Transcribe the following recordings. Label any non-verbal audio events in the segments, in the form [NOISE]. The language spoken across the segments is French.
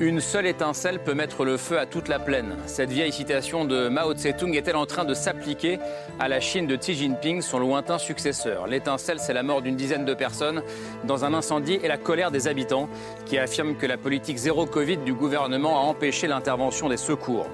Une seule étincelle peut mettre le feu à toute la plaine. Cette vieille citation de Mao Tse-tung est-elle en train de s'appliquer à la Chine de Xi Jinping, son lointain successeur? L'étincelle, c'est la mort d'une dizaine de personnes dans un incendie et la colère des habitants qui affirment que la politique zéro Covid du gouvernement a empêché l'intervention des secours.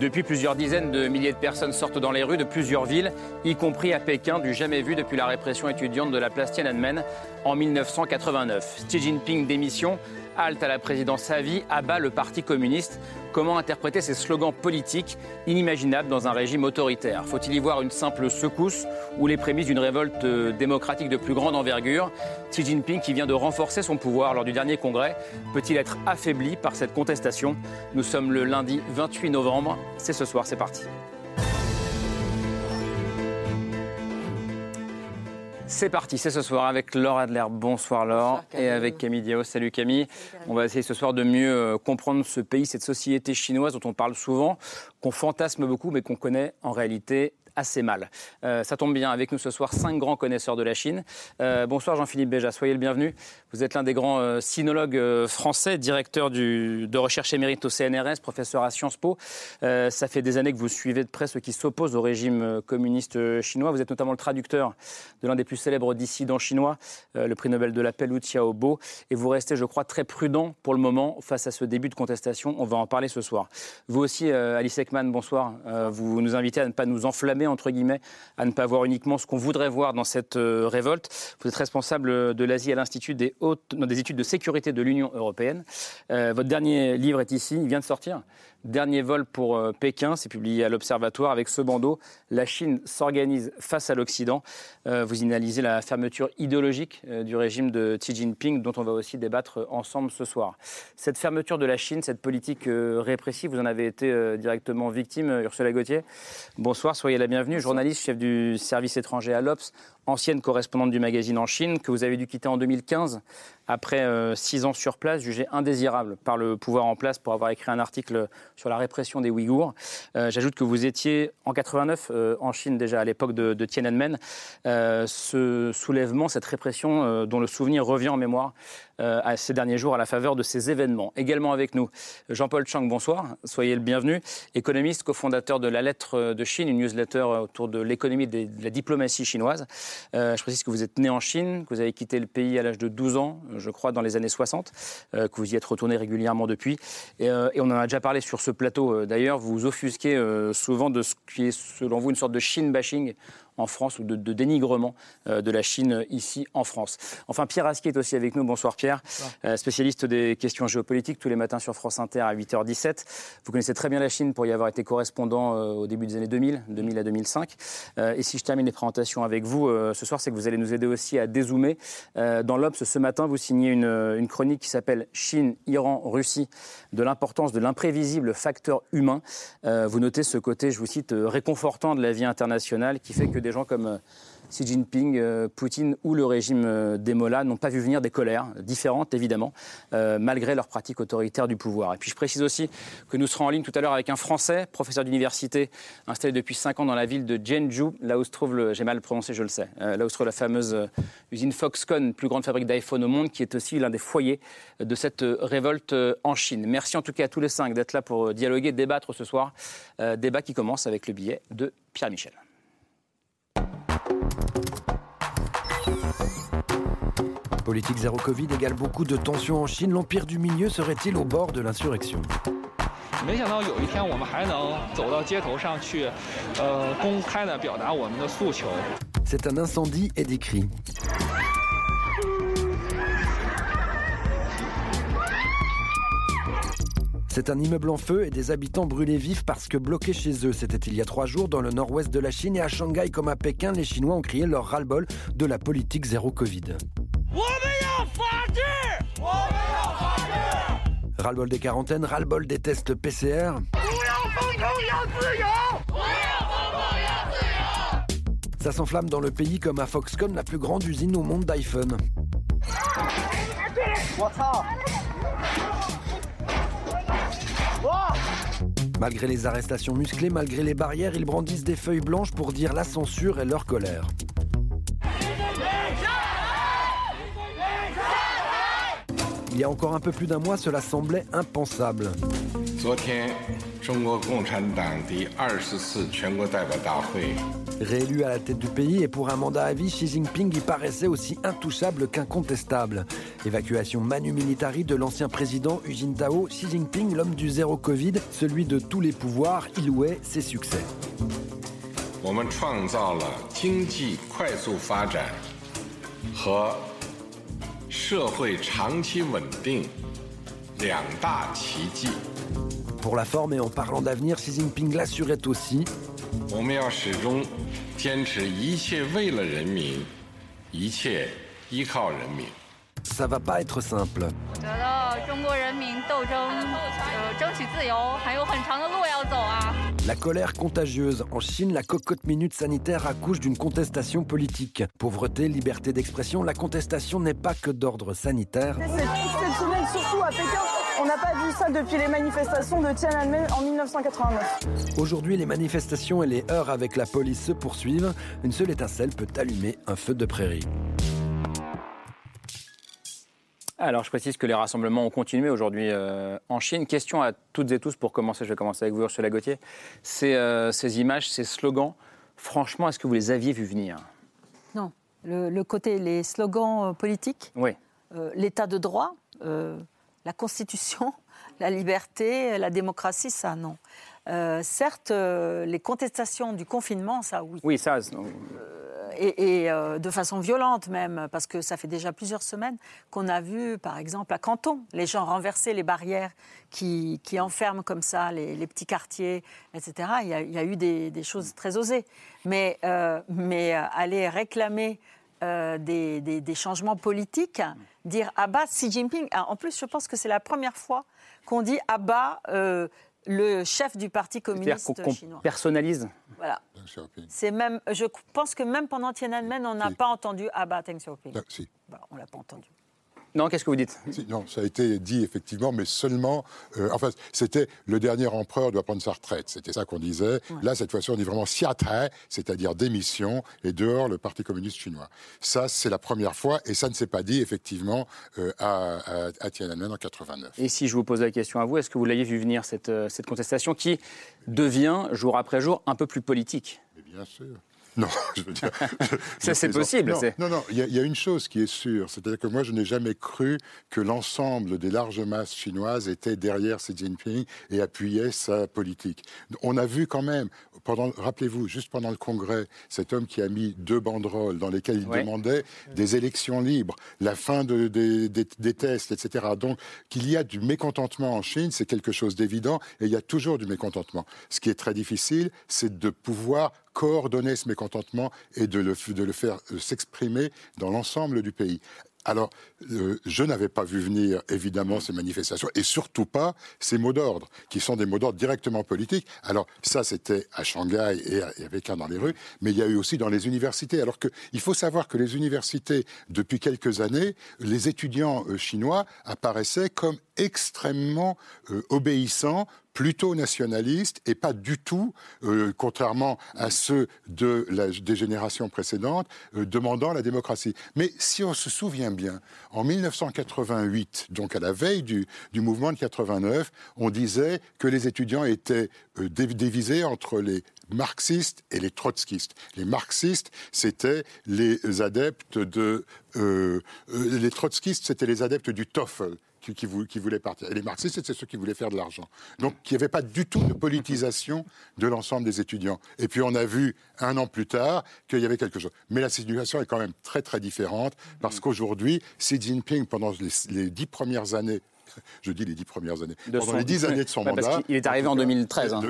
Depuis, plusieurs dizaines de milliers de personnes sortent dans les rues de plusieurs villes, y compris à Pékin, du jamais vu depuis la répression étudiante de la place Tiananmen en 1989. Xi Jinping démission halte à la présidence vie, abat le Parti communiste. Comment interpréter ces slogans politiques inimaginables dans un régime autoritaire? Faut-il y voir une simple secousse ou les prémices d'une révolte euh, démocratique de plus grande envergure? Xi Jinping, qui vient de renforcer son pouvoir lors du dernier congrès, peut-il être affaibli par cette contestation? Nous sommes le lundi 28 novembre. C'est ce soir, c'est parti. C'est parti, c'est ce soir avec Laure Adler. Bonsoir Laure. et avec Camille Diao. Salut Camille. on va essayer ce soir de mieux euh, comprendre ce pays, cette société chinoise dont on parle souvent, qu'on fantasme beaucoup mais qu'on connaît en réalité assez mal. Euh, ça tombe bien, avec nous ce soir, cinq grands connaisseurs de la Chine. Euh, bonsoir Jean-Philippe Béja, soyez le bienvenu. Vous êtes l'un des grands euh, sinologues français, directeur de recherche émérite au CNRS, professeur à Sciences Po. ça fait des années que vous suivez de près ceux qui s'opposent au régime communiste chinois. Vous êtes notamment le traducteur de l'un des plus célèbres dissidents chinois, le prix Nobel de la paix Liu Xiaobo. Et vous restez, je crois, très prudent pour le moment face à ce début de contestation. On va en parler ce soir. Vous aussi, Alice Ekman, bonsoir. vous nous invitez à ne pas nous enflammer entre guillemets, à ne pas voir uniquement ce qu'on voudrait voir dans cette euh, révolte. Vous êtes responsable de l'Asie à l'Institut des, des études de sécurité de l'Union européenne. Euh, votre dernier livre est ici, il vient de sortir. Dernier vol pour euh, Pékin, c'est publié à l'Observatoire avec ce bandeau. La Chine s'organise face à l'Occident. Euh, vous analysez la fermeture idéologique du régime de Xi Jinping, dont on va aussi débattre ensemble ce soir. Cette fermeture de la Chine, cette politique répressive, vous en avez été directement victime, Ursula Gauthier. Bonsoir, soyez la bienvenue. Journaliste, chef du service étranger à l'Obs, ancienne correspondante du magazine en Chine, que vous avez dû quitter en 2015 après euh, six ans sur place, jugé indésirable par le pouvoir en place pour avoir écrit un article sur la répression des Ouïghours. Euh, j'ajoute que vous étiez en 89 euh, en Chine déjà à l'époque de, Tiananmen. ce soulèvement, cette répression dont le souvenir revient en mémoire à ces derniers jours à la faveur de ces événements. Également avec nous, Jean-Paul Chang, bonsoir, soyez le bienvenu. Économiste, cofondateur de La Lettre de Chine, une newsletter autour de l'économie de la diplomatie chinoise. je précise que vous êtes né en Chine, que vous avez quitté le pays à l'âge de 12 ans je crois, dans les années 60, euh, que vous y êtes retourné régulièrement depuis. Euh, et, on en a déjà parlé sur ce plateau euh, d'ailleurs. Vous vous offusquez souvent de ce qui est, selon vous, une sorte de Chine bashing en France ou de, dénigrement euh, de la Chine ici en France. Enfin, Pierre Asquier est aussi avec nous. Bonsoir Pierre, euh, spécialiste des questions géopolitiques tous les matins sur France Inter à 8h17. Vous connaissez très bien la Chine pour y avoir été correspondant euh, au début des années 2000, 2000 à 2005. et si je termine les présentations avec vous ce soir, c'est que vous allez nous aider aussi à dézoomer. dans l'Obs, ce matin, vous signez une, une chronique qui s'appelle Chine, Iran, Russie, de l'importance de l'imprévisible facteur humain. vous notez ce côté, je vous cite, réconfortant de la vie internationale qui fait que des gens comme euh, Xi Jinping, euh, Poutine ou le régime euh, des n'ont pas vu venir des colères différentes, évidemment, malgré leur pratique autoritaire du pouvoir. Et puis je précise aussi que nous serons en ligne tout à l'heure avec un Français, professeur d'université, installé depuis 5 ans dans la ville de Jeonju, là où se trouve, le, j'ai mal prononcé, je le sais, là où se trouve la fameuse usine Foxconn, plus grande fabrique d'iPhone au monde, qui est aussi l'un des foyers de cette révolte en Chine. Merci en tout cas à tous les cinq d'être là pour dialoguer, débattre ce soir. débat qui commence avec le billet de Pierre Michel. Politique zéro Covid égale beaucoup de tensions en Chine. L'empire du milieu serait-il au bord de l'insurrection? C'est un incendie et des cris. C'est un immeuble en feu et des habitants brûlés vifs parce que bloqués chez eux. C'était il y a trois jours dans le nord-ouest de la Chine et à Shanghai comme à Pékin, les Chinois ont crié leur ras-le-bol de la politique zéro Covid. Ras-le-bol des quarantaines, ras-le-bol des tests PCR. Ça s'enflamme dans le pays comme à Foxconn, la plus grande usine au monde d'iPhone. Malgré les arrestations musclées, malgré les barrières, ils brandissent des feuilles blanches pour dire la censure et leur colère. Il y a encore un peu plus d'un mois, cela semblait impensable. Réélu à la tête du pays et pour un mandat à vie, Xi Jinping y paraissait aussi intouchable qu'incontestable. Évacuation manu militari de l'ancien président Hu Jintao, Xi Jinping, l'homme du zéro Covid, celui de tous les pouvoirs, il louait ses succès. 社会长期稳定，两大奇迹。pour la forme et en parlant d'avenir, xi jinping l'assurait aussi. 我们要始终坚持一切为了人民，一切依靠人民。ça va pas être simple. 我觉得中国人民斗争呃争取自由还有很长的路要走啊。La colère contagieuse. En Chine, la cocotte minute sanitaire accouche d'une contestation politique. Pauvreté, liberté d'expression, la contestation n'est pas que d'ordre sanitaire. Surtout à Pékin. On n'a pas vu ça depuis les manifestations de Tiananmen en 1989. Aujourd'hui, les manifestations et les heurts avec la police se poursuivent. Une seule étincelle peut allumer un feu de prairie. Alors, je précise que les rassemblements ont continué aujourd'hui euh, en Chine. Question à toutes et tous pour commencer. Je vais commencer avec vous, Ursula Gauthier. Ces, euh, ces images, ces slogans, franchement, est-ce que vous les aviez vus venir? Non. Le, le, côté, les slogans euh, politiques, oui. l'état de droit, la Constitution, [LAUGHS] la liberté, la démocratie, ça, non. Euh, certes, euh, les contestations du confinement, ça, oui. Oui, ça. Euh, et, et euh, de façon violente même, parce que ça fait déjà plusieurs semaines qu'on a vu, par exemple, à Canton, les gens renverser les barrières qui, qui enferment comme ça les, les, petits quartiers, etc. Il y a, il y a eu des, des, choses très osées. Mais, mais aller réclamer euh, des, des, des, changements politiques, dire abat Xi Jinping. En plus, je pense que c'est la première fois qu'on dit abat euh, le chef du Parti communiste chinois. personnalise. Voilà. C'est même, je pense que même pendant Tiananmen, on n'a si. pas entendu abat Deng Xiaoping. Non, si. Bah, on l'a pas entendu. Non, qu'est-ce que vous dites? Si, Non, ça a été dit effectivement, mais seulement. Euh, enfin, c'était le dernier empereur doit prendre sa retraite. C'était ça qu'on disait. Ouais. Là, cette fois-ci, on dit vraiment siatrai, c'est-à-dire démission, et dehors le Parti communiste chinois. Ça, c'est la première fois, et ça ne s'est pas dit effectivement euh, à, à, à, Tiananmen en 89. Et si je vous pose la question à vous, est-ce que vous l'aviez vu venir cette, euh, cette contestation qui devient jour après jour un peu plus politique? Mais Bien sûr. Non, [LAUGHS] je veux dire. ça, c'est possible. Non, non, non, il y, y, a une chose qui est sûre, c'est-à-dire que moi, je n'ai jamais cru que l'ensemble des larges masses chinoises étaient derrière Xi Jinping et appuyaient sa politique. On a vu quand même, pendant, rappelez-vous, juste pendant le congrès, cet homme qui a mis deux banderoles dans lesquelles il ouais. demandait des élections libres, la fin de, de, de, des tests, etc. Donc, qu'il y a du mécontentement en Chine, c'est quelque chose d'évident, et il y a toujours du mécontentement. Ce qui est très difficile, c'est de pouvoir coordonner ce mécontentement et de le, faire euh, s'exprimer dans l'ensemble du pays. Alors, euh, je n'avais pas vu venir, évidemment, ces manifestations, et surtout pas ces mots d'ordre, qui sont des mots d'ordre directement politiques. Alors, ça, c'était à Shanghai et à, et à, Pékin dans les rues, mais il y a eu aussi dans les universités. Alors qu'il faut savoir que les universités, depuis quelques années, les étudiants euh, chinois apparaissaient comme extrêmement obéissants, plutôt nationalistes et pas du tout, euh, contrairement à ceux de la, des générations précédentes, euh, demandant la démocratie. Mais si on se souvient bien, en 1988, donc à la veille du, du mouvement de 89, on disait que les étudiants étaient euh, divisés entre les marxistes et les trotskistes. Les marxistes, c'était les adeptes de... Les trotskistes, c'était les adeptes du TOEFL, qui, qui, qui, voulaient partir. Et les marxistes, c'est ceux qui voulaient faire de l'argent. Donc, il n'y avait pas du tout de politisation de l'ensemble des étudiants. Et puis, on a vu un an plus tard qu'il y avait quelque chose. Mais la situation est quand même très, très différente parce qu'aujourd'hui, Xi Jinping, pendant les, les dix premières années [LAUGHS] je dis les dix premières années, pendant les dix années de son mandat. Parce il est arrivé en 2013. Hein.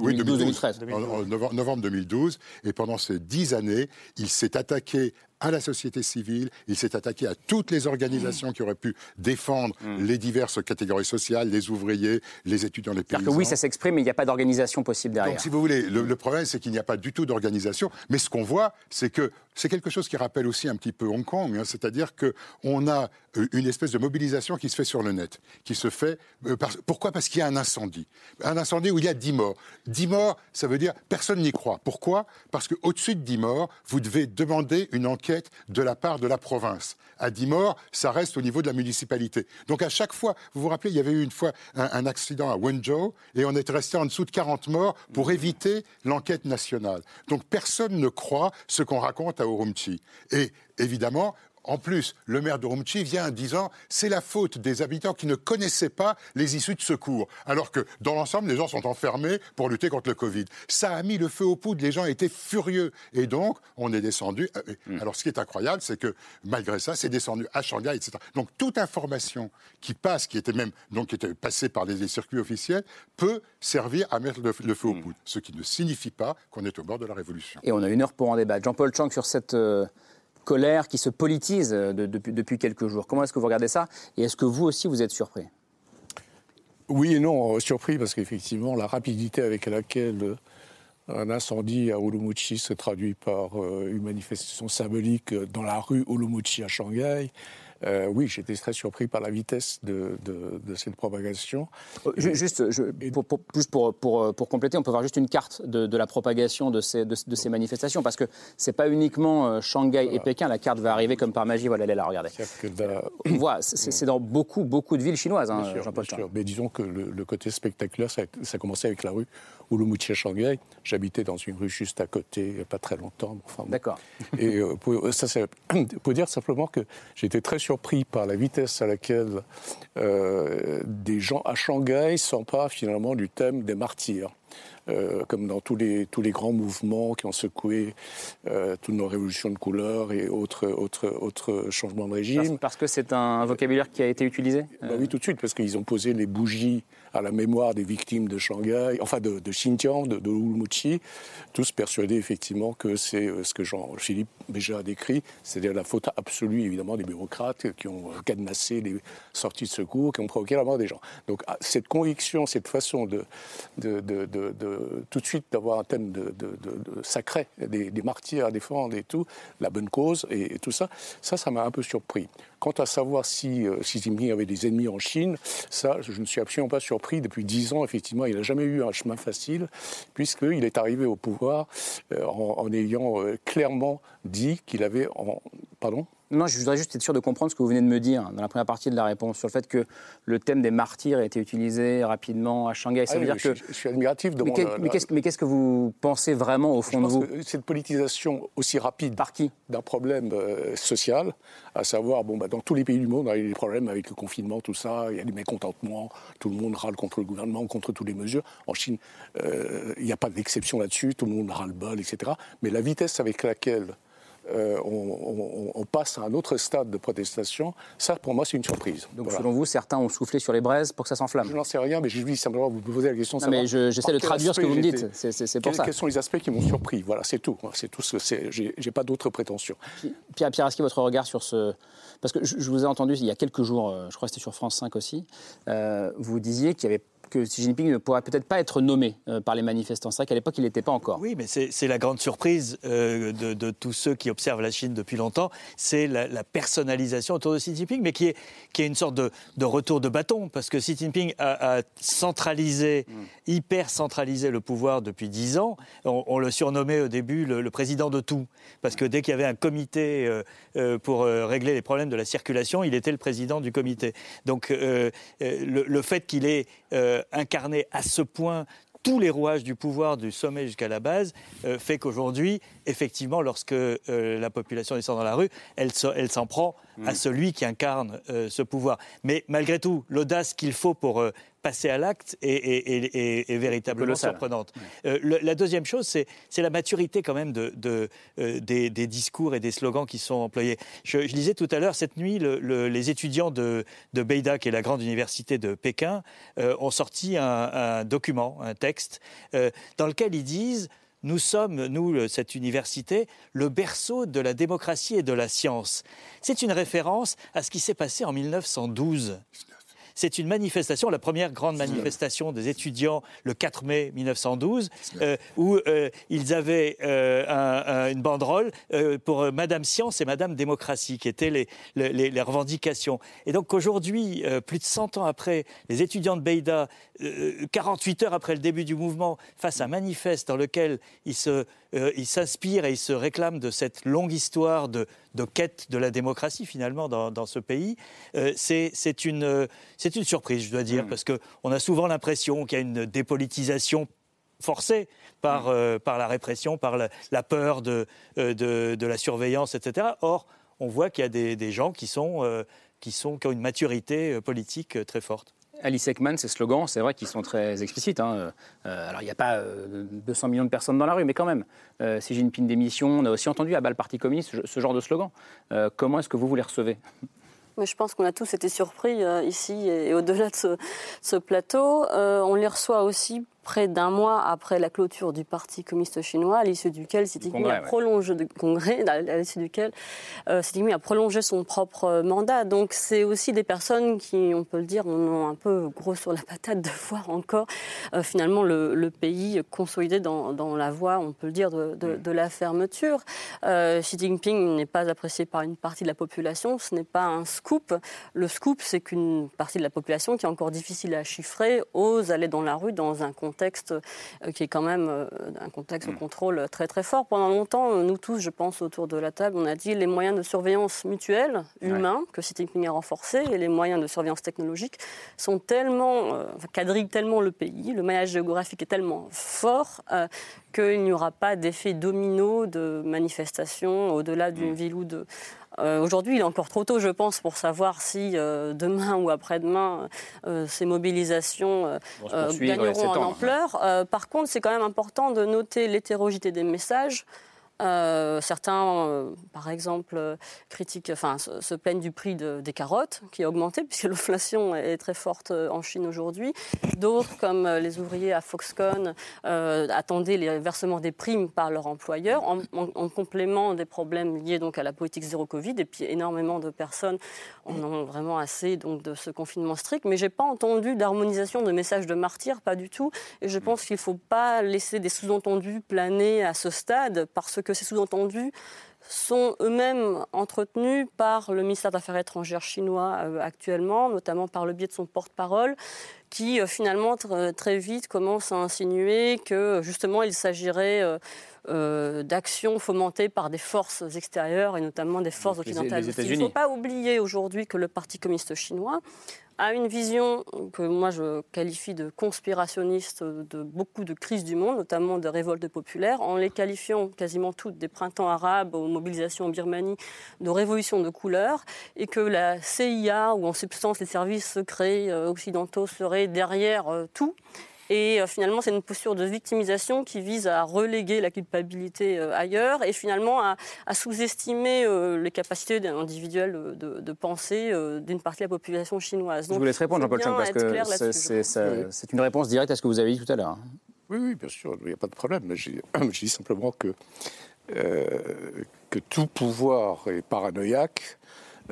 oui, 2013. En, novembre 2012. Et pendant ces dix années, il s'est attaqué à la société civile, il s'est attaqué à toutes les organisations qui auraient pu défendre mm. les diverses catégories sociales, les ouvriers, les étudiants, les paysans. Que oui, ça s'exprime, mais il n'y a pas d'organisation possible derrière. Donc, si vous voulez, le problème, c'est qu'il n'y a pas du tout d'organisation. Mais ce qu'on voit, c'est que c'est quelque chose qui rappelle aussi un petit peu Hong Kong, hein, c'est-à-dire qu'on a euh, une espèce de mobilisation qui se fait sur le net, qui se fait... Euh, pourquoi? Parce qu'il y a un incendie. Un incendie où il y a 10 morts. 10 morts, ça veut dire personne n'y croit. Pourquoi? Parce qu'au-dessus de 10 morts, vous devez demander une enquête de la part de la province. À 10 morts, ça reste au niveau de la municipalité. Donc à chaque fois, vous vous rappelez, il y avait eu une fois un, un accident à Wenzhou et on était resté en dessous de 40 morts pour éviter l'enquête nationale. Donc personne ne croit ce qu'on raconte à Urumqi. Et évidemment, en plus, le maire de Rumchi vient en disant c'est la faute des habitants qui ne connaissaient pas les issues de secours, alors que dans l'ensemble, les gens sont enfermés pour lutter contre le Covid. Ça a mis le feu aux poudres, les gens étaient furieux. Et donc, on est descendu. Euh, hmm. Alors, ce qui est incroyable, c'est que malgré ça, c'est descendu à Shanghai, etc. Donc, toute information qui passe, qui était même donc qui était passée par des circuits officiels, peut servir à mettre le, feu aux hmm. poudres. Ce qui ne signifie pas qu'on est au bord de la révolution. Et on a une heure pour en débattre. Jean-Paul Chang sur cette. Euh, colère qui se politise euh, depuis, quelques jours. Comment est-ce que vous regardez ça Et est-ce que vous aussi, vous êtes surpris? Oui et non, euh, surpris parce qu'effectivement, la rapidité avec laquelle euh, un incendie à Urumqi se traduit par une manifestation symbolique dans la rue Urumqi à Shanghai, euh, oui, j'étais très surpris par la vitesse de, cette propagation. Euh, juste, pour, pour, euh, pour, compléter, on peut voir juste une carte de, la propagation de ces, de, ces manifestations, parce que ce n'est pas uniquement Shanghai et Pékin, la carte va arriver comme par magie, voilà, elle est là, regardez. On voit, c'est dans beaucoup, beaucoup de villes chinoises, hein, Jean-Paul Mais disons que le, côté spectaculaire, ça, ça a commencé avec la rue Urumqi à Shanghai. J'habitais dans une rue juste à côté, pas très longtemps. Enfin, D'accord. Et pour, ça, pour dire simplement que j'étais très surpris par la vitesse à laquelle euh, des gens à Shanghai s'emparent finalement du thème des martyrs. Euh, comme dans tous les, tous les grands mouvements qui ont secoué euh, toutes nos révolutions de couleur et autres, autres, autres changements de régime. Parce, que c'est un vocabulaire qui a été utilisé? Bah Oui, tout de suite, parce qu'ils ont posé les bougies à la mémoire des victimes de Shanghai, enfin de, de Xinjiang, de, de tous persuadés effectivement que c'est euh, ce que Jean-Philippe Béja a décrit, c'est-à-dire la faute absolue évidemment des bureaucrates qui ont cadenassé les sorties de secours, qui ont provoqué la mort des gens. Donc ah, cette conviction, cette façon de, de, tout de suite d'avoir un thème de, sacré, des, martyrs à défendre et tout, la bonne cause et, tout ça, ça, ça m'a un peu surpris. Quant à savoir si euh, Xi Jinping avait des ennemis en Chine, ça, je ne suis absolument pas surpris. Depuis dix ans, effectivement, il n'a jamais eu un chemin facile, puisqu'il est arrivé au pouvoir euh, en, ayant euh, clairement dit qu'il avait... Pardon? Non, je voudrais juste être sûr de comprendre ce que vous venez de me dire dans la première partie de la réponse sur le fait que le thème des martyrs a été utilisé rapidement à Shanghai. Ça veut dire que je, suis admiratif de mais, mais qu'est-ce que vous pensez vraiment au fond de vous Cette politisation aussi rapide par qui? d'un problème euh, social, à savoir bon bah, dans tous les pays du monde, il y a des problèmes avec le confinement, tout ça, il y a des mécontentements, tout le monde râle contre le gouvernement, contre toutes les mesures. En Chine, euh, il n'y a pas d'exception là-dessus, tout le monde râle bol, etc. Mais la vitesse avec laquelle euh, on, passe à un autre stade de protestation, ça pour moi c'est une surprise. Donc selon vous, certains ont soufflé sur les braises pour que ça s'enflamme Je n'en sais rien, mais je dis simplement, vous posez la question. Non, mais j'essaie de traduire ce que vous me dites, c'est pour ça. Quels sont les aspects qui m'ont surpris? Voilà, c'est tout. C'est tout ce que J'ai pas d'autres prétentions. Pierre, Pierre que votre regard sur ce... Parce que je, vous ai entendu il y a quelques jours, euh, je crois que c'était sur France 5 aussi, euh, vous disiez qu'il y avait que Xi Jinping ne pourra peut-être pas être nommé euh, par les manifestants. C'est vrai qu'à l'époque, il n'était pas encore. Oui, mais c'est la grande surprise euh, de, tous ceux qui observent la Chine depuis longtemps, c'est la, personnalisation autour de Xi Jinping, mais qui est, qui est une sorte de, retour de bâton, parce que Xi Jinping a, centralisé, mm. hyper centralisé le pouvoir depuis dix ans. On, le surnommait au début le, président de tout, parce que dès qu'il y avait un comité euh, pour régler les problèmes de la circulation, il était le président du comité. Donc le, le, fait qu'il ait incarner à ce point tous les rouages du pouvoir du sommet jusqu'à la base fait qu'aujourd'hui, effectivement, lorsque la population descend dans la rue, elle, elle s'en prend à mm. celui qui incarne euh, ce pouvoir. Mais malgré tout, l'audace qu'il faut pour euh, passer à l'acte est, véritablement surprenante. Euh, la deuxième chose, c'est la maturité quand même de, des, discours et des slogans qui sont employés. Je, je disais tout à l'heure, cette nuit, les étudiants de, Beida, qui est la grande université de Pékin, ont sorti un, document, un texte, dans lequel ils disent nous sommes, nous, cette université, le berceau de la démocratie et de la science. C'est une référence à ce qui s'est passé en 1912. C'est une manifestation, la première grande manifestation des étudiants le 4 mai 1912, euh, où euh, ils avaient euh, une banderole pour Madame Science et Madame Démocratie, qui étaient les, les, revendications. Et donc aujourd'hui, plus de 100 ans après, les étudiants de Beida, 48 heures après le début du mouvement, face à un manifeste dans lequel ils se euh, il s'inspire et il se réclame de cette longue histoire de, quête de la démocratie finalement dans, ce pays. Euh, c'est une, une, surprise, je dois dire, mm. parce qu'on a souvent l'impression qu'il y a une dépolitisation forcée par, mm. euh, par la répression, par la, peur de, de, la surveillance, etc. Or, on voit qu'il y a des, gens qui, sont, qui, sont, qui ont une maturité politique très forte. Alice Ekman, ces slogans, c'est vrai qu'ils sont très explicites. Hein. Euh, alors, il n'y a pas 200 euh, millions de personnes dans la rue, mais quand même. Euh, si j'ai une pine d'émission, on a aussi entendu à bas le Parti communiste ce, genre de slogan. comment est-ce que vous vous les recevez? Mais je pense qu'on a tous été surpris ici et, au-delà de ce, plateau. on les reçoit aussi près d'un mois après la clôture du Parti communiste chinois, à l'issue duquel Xi Jinping a prolongé le congrès, [LAUGHS] à l'issue duquel euh, Xi Jinping a prolongé son propre mandat. Donc c'est aussi des personnes qui, on peut le dire, ont un peu gros sur la patate de [LAUGHS] voir encore euh, finalement le, pays consolidé dans, dans, la voie, on peut le dire, de, de, la fermeture. Euh, Xi Jinping n'est pas apprécié par une partie de la population, ce n'est pas un scoop. Le scoop, c'est qu'une partie de la population qui est encore difficile à chiffrer ose aller dans la rue dans un contexte contexte euh, qui est quand même euh, un contexte de mm. contrôle très très fort. Pendant longtemps, euh, nous tous, je pense, autour de la table, on a dit les moyens de surveillance mutuelle, humains, que Xi Jinping a renforcés, et les moyens de surveillance technologique sont tellement, quadrillent tellement le pays, le maillage géographique est tellement fort qu'il n'y aura pas d'effet domino de manifestation au-delà d'une mm. ville ou deux. Euh, aujourd'hui, il est encore trop tôt, je pense, pour savoir si euh, demain ou après-demain, euh, ces mobilisations gagneront en ampleur. par contre, c'est quand même important de noter l'hétérogénéité des messages. Euh, certains, euh, par exemple, euh, critiquent, enfin, se, plaignent du prix des carottes qui a augmenté puisque [LAUGHS] l'inflation est très forte en Chine aujourd'hui. D'autres, comme les ouvriers à Foxconn, attendaient les versements des primes par leur employeur en, complément des problèmes liés donc à la politique zéro Covid. Et puis énormément de personnes en ont vraiment assez donc de ce confinement strict. Mais j'ai pas entendu d'harmonisation de messages de martyrs, pas du tout. Et je pense qu'il faut pas laisser des sous-entendus planer à ce stade parce que ces sous-entendus sont eux-mêmes entretenus par le ministère des Affaires étrangères chinois euh, actuellement, notamment par le biais de son porte-parole, qui euh, finalement très vite commence à insinuer que justement il s'agirait euh, d'actions fomentées par des forces extérieures et notamment des forces occidentales. il ne faut pas oublier aujourd'hui que le Parti communiste chinois a une vision que moi je qualifie de conspirationniste de beaucoup de crises du monde, notamment de révoltes populaires, en les qualifiant quasiment toutes des printemps arabes aux mobilisations en Birmanie de révolutions de couleur, et que la CIA, ou en substance les services secrets euh, occidentaux, seraient derrière euh, tout et euh, finalement, c'est une posture de victimisation qui vise à reléguer la culpabilité euh, ailleurs et finalement à, sous-estimer euh, les capacités individuelles de, de penser d'une partie de la population chinoise. Donc, Je vous laisse répondre, Jean-Paul Chung, parce que c'est une réponse directe à ce que vous avez dit tout à l'heure. Oui, oui, bien sûr, il n'y a pas de problème. Mais [CLEARS THROAT] je dis simplement que, que tout pouvoir est paranoïaque,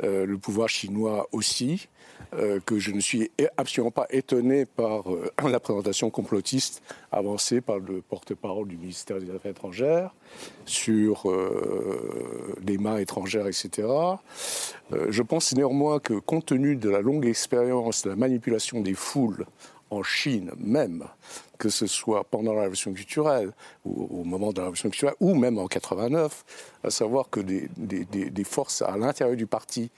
le pouvoir chinois aussi. Euh, que je ne suis absolument pas étonné par euh, la présentation complotiste avancée par le porte-parole du ministère des Affaires étrangères sur euh, des mains étrangères, etc. je pense néanmoins que compte tenu de la longue expérience de la manipulation des foules en Chine même, que ce soit pendant la révolution culturelle, ou au moment de la révolution culturelle, ou même en 89, à savoir que des, des forces à l'intérieur du parti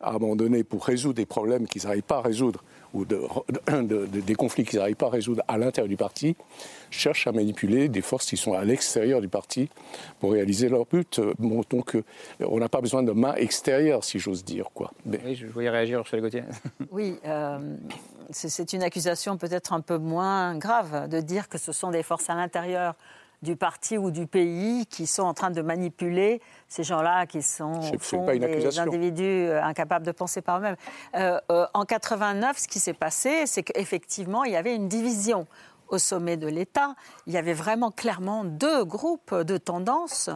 à un moment donné pour résoudre des problèmes qu'ils n'arrivent pas à résoudre ou des conflits qu'ils n'arrivent pas à résoudre à l'intérieur du parti, cherchent à manipuler des forces qui sont à l'extérieur du parti pour réaliser leur but. donc, euh, on n'a pas besoin de main extérieure, si j'ose dire. Quoi. Oui, je voyais réagir, Ursula Gauthier. oui, euh, c'est une accusation peut-être un peu moins grave de dire que ce sont des forces à l'intérieur du parti ou du pays qui sont en train de manipuler ces gens-là qui sont des individus euh, incapables de penser par eux-mêmes. en 89, ce qui s'est passé, c'est qu'effectivement, il y avait une division au sommet de l'État, il y avait vraiment clairement deux groupes de tendances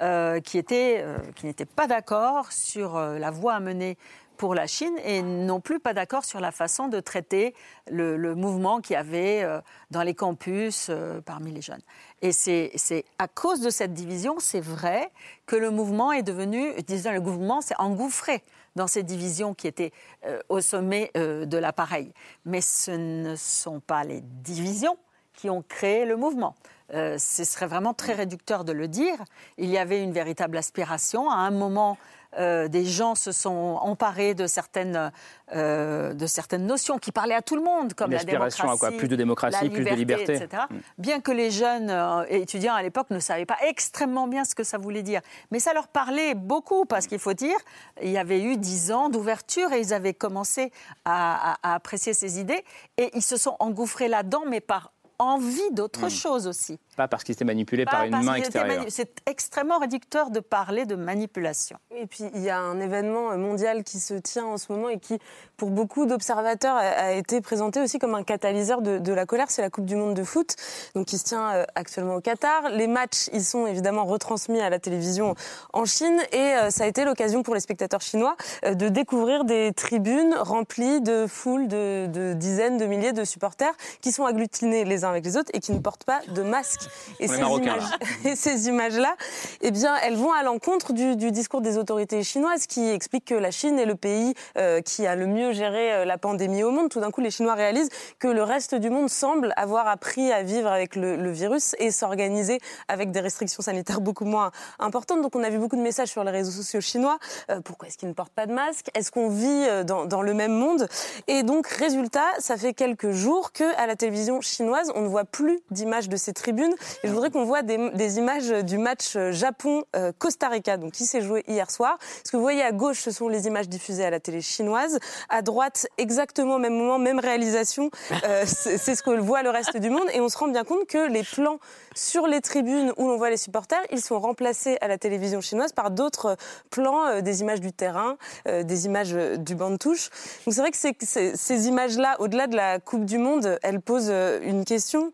euh, qui euh, n'étaient pas d'accord sur euh, la voie à mener pour la Chine et non plus pas d'accord sur la façon de traiter le, mouvement qu'il y avait dans les campus parmi les jeunes. Et c'est à cause de cette division, c'est vrai que le mouvement est devenu, disons, le mouvement s'est engouffré dans ces divisions qui étaient euh, au sommet euh, de l'appareil. Mais ce ne sont pas les divisions qui ont créé le mouvement. Euh, ce serait vraiment très réducteur de le dire. Il y avait une véritable aspiration. À un moment, euh, des gens se sont emparés de certaines, euh, de certaines notions qui parlaient à tout le monde, comme la démocratie, à quoi Plus de démocratie, plus de liberté. Etc. Mm. Bien que les jeunes euh, étudiants à l'époque ne savaient pas extrêmement bien ce que ça voulait dire. Mais ça leur parlait beaucoup, parce qu'il faut dire, il y avait eu dix ans d'ouverture et ils avaient commencé à, à apprécier ces idées. Et ils se sont engouffrés là-dedans, mais par envie d'autre hmm. chose aussi. Pas parce qu'il était manipulé par une main extérieure. C'est extrêmement réducteur de parler de manipulation. Et puis il y a un événement mondial qui se tient en ce moment et qui, pour beaucoup d'observateurs, a été présenté aussi comme un catalyseur de, la colère. C'est la Coupe du Monde de foot, donc qui se tient euh, actuellement au Qatar. Les matchs, ils sont évidemment retransmis à la télévision en Chine et euh, ça a été l'occasion pour les spectateurs chinois euh, de découvrir des tribunes remplies de foules de, de dizaines de milliers de supporters qui sont agglutinés les uns avec les autres et qui ne portent pas de masque. Et ces, images, [LAUGHS] et ces images-là, eh bien, elles vont à l'encontre du, discours des autorités chinoises qui expliquent que la Chine est le pays euh, qui a le mieux géré euh, la pandémie au monde. Tout d'un coup, les Chinois réalisent que le reste du monde semble avoir appris à vivre avec le, virus et s'organiser avec des restrictions sanitaires beaucoup moins importantes. Donc, on a vu beaucoup de messages sur les réseaux sociaux chinois. Euh, pourquoi est-ce qu'ils ne portent pas de masque? Est-ce qu'on vit dans, dans, le même monde? Et donc, résultat, ça fait quelques jours que à la télévision chinoise, on ne voit plus d'images de ces tribunes. Et je voudrais qu'on voit des, images du match Japon-Costa Rica, donc qui s'est joué hier soir. Ce que vous voyez à gauche, ce sont les images diffusées à la télé chinoise. À droite, exactement au même moment, même réalisation. Euh, [LAUGHS] c'est ce que voit le reste du monde. Et on se rend bien compte que les plans sur les tribunes où l'on voit les supporters, ils sont remplacés à la télévision chinoise par d'autres plans, euh, des images du terrain, euh, des images du banc de touche. Donc c'est vrai que ces images-là, au-delà de la Coupe du Monde, elles posent une question.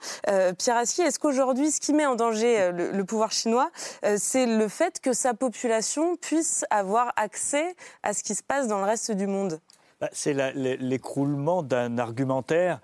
Pierre est-ce qu'aujourd'hui, ce qui met en danger le, pouvoir chinois, c'est le fait que sa population puisse avoir accès à ce qui se passe dans le reste du monde? Bah, c'est l'écroulement d'un argumentaire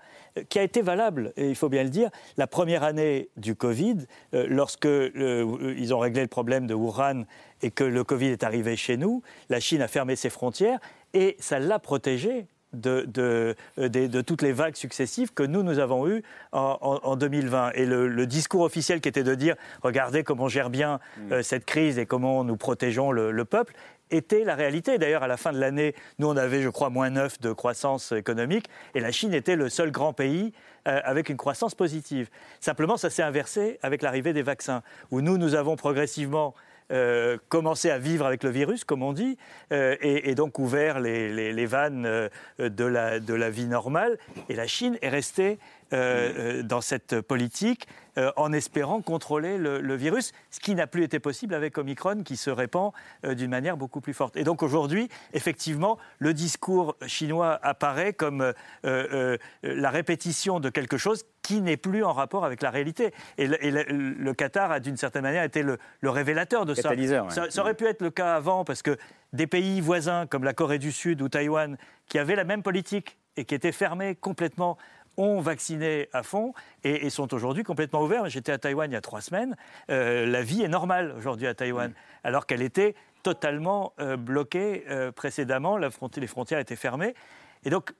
qui a été valable, et il faut bien le dire. La première année du Covid, euh, lorsque euh, ils ont réglé le problème de Wuhan et que le Covid est arrivé chez nous, la Chine a fermé ses frontières et ça l'a protégé de, de, de, toutes les vagues successives que nous, nous avons eues en, 2020. Et le, discours officiel qui était de dire, regardez comment on gère bien mm. euh, cette crise et comment nous protégeons le, le peuple, était la réalité. D'ailleurs, à la fin de l'année, nous, on avait, je crois, moins 9 de croissance économique, et la Chine était le seul grand pays euh, avec une croissance positive. Simplement, ça s'est inversé avec l'arrivée des vaccins, où nous, nous avons progressivement euh, commencé à vivre avec le virus, comme on dit, euh, et, donc ouvert les, vannes de, la, de la vie normale. Et la Chine est restée dans cette politique euh, en espérant contrôler le, virus, ce qui n'a plus été possible avec Omicron qui se répand euh, d'une manière beaucoup plus forte. Et donc aujourd'hui, effectivement, le discours chinois apparaît comme euh, la répétition de quelque chose qui n'est plus en rapport avec la réalité. Et le, Qatar a d'une certaine manière été le, révélateur de ça. ça. ça. aurait pu être le cas avant parce que des pays voisins comme la Corée du Sud ou Taïwan, qui avaient la même politique et qui étaient fermés complètement ont vacciné à fond et, sont aujourd'hui complètement ouverts. J'étais à Taïwan il y a trois semaines. Euh, la vie est normale aujourd'hui à Taïwan, alors qu'elle était totalement euh, bloquée euh, précédemment. les frontières étaient fermées. Et donc,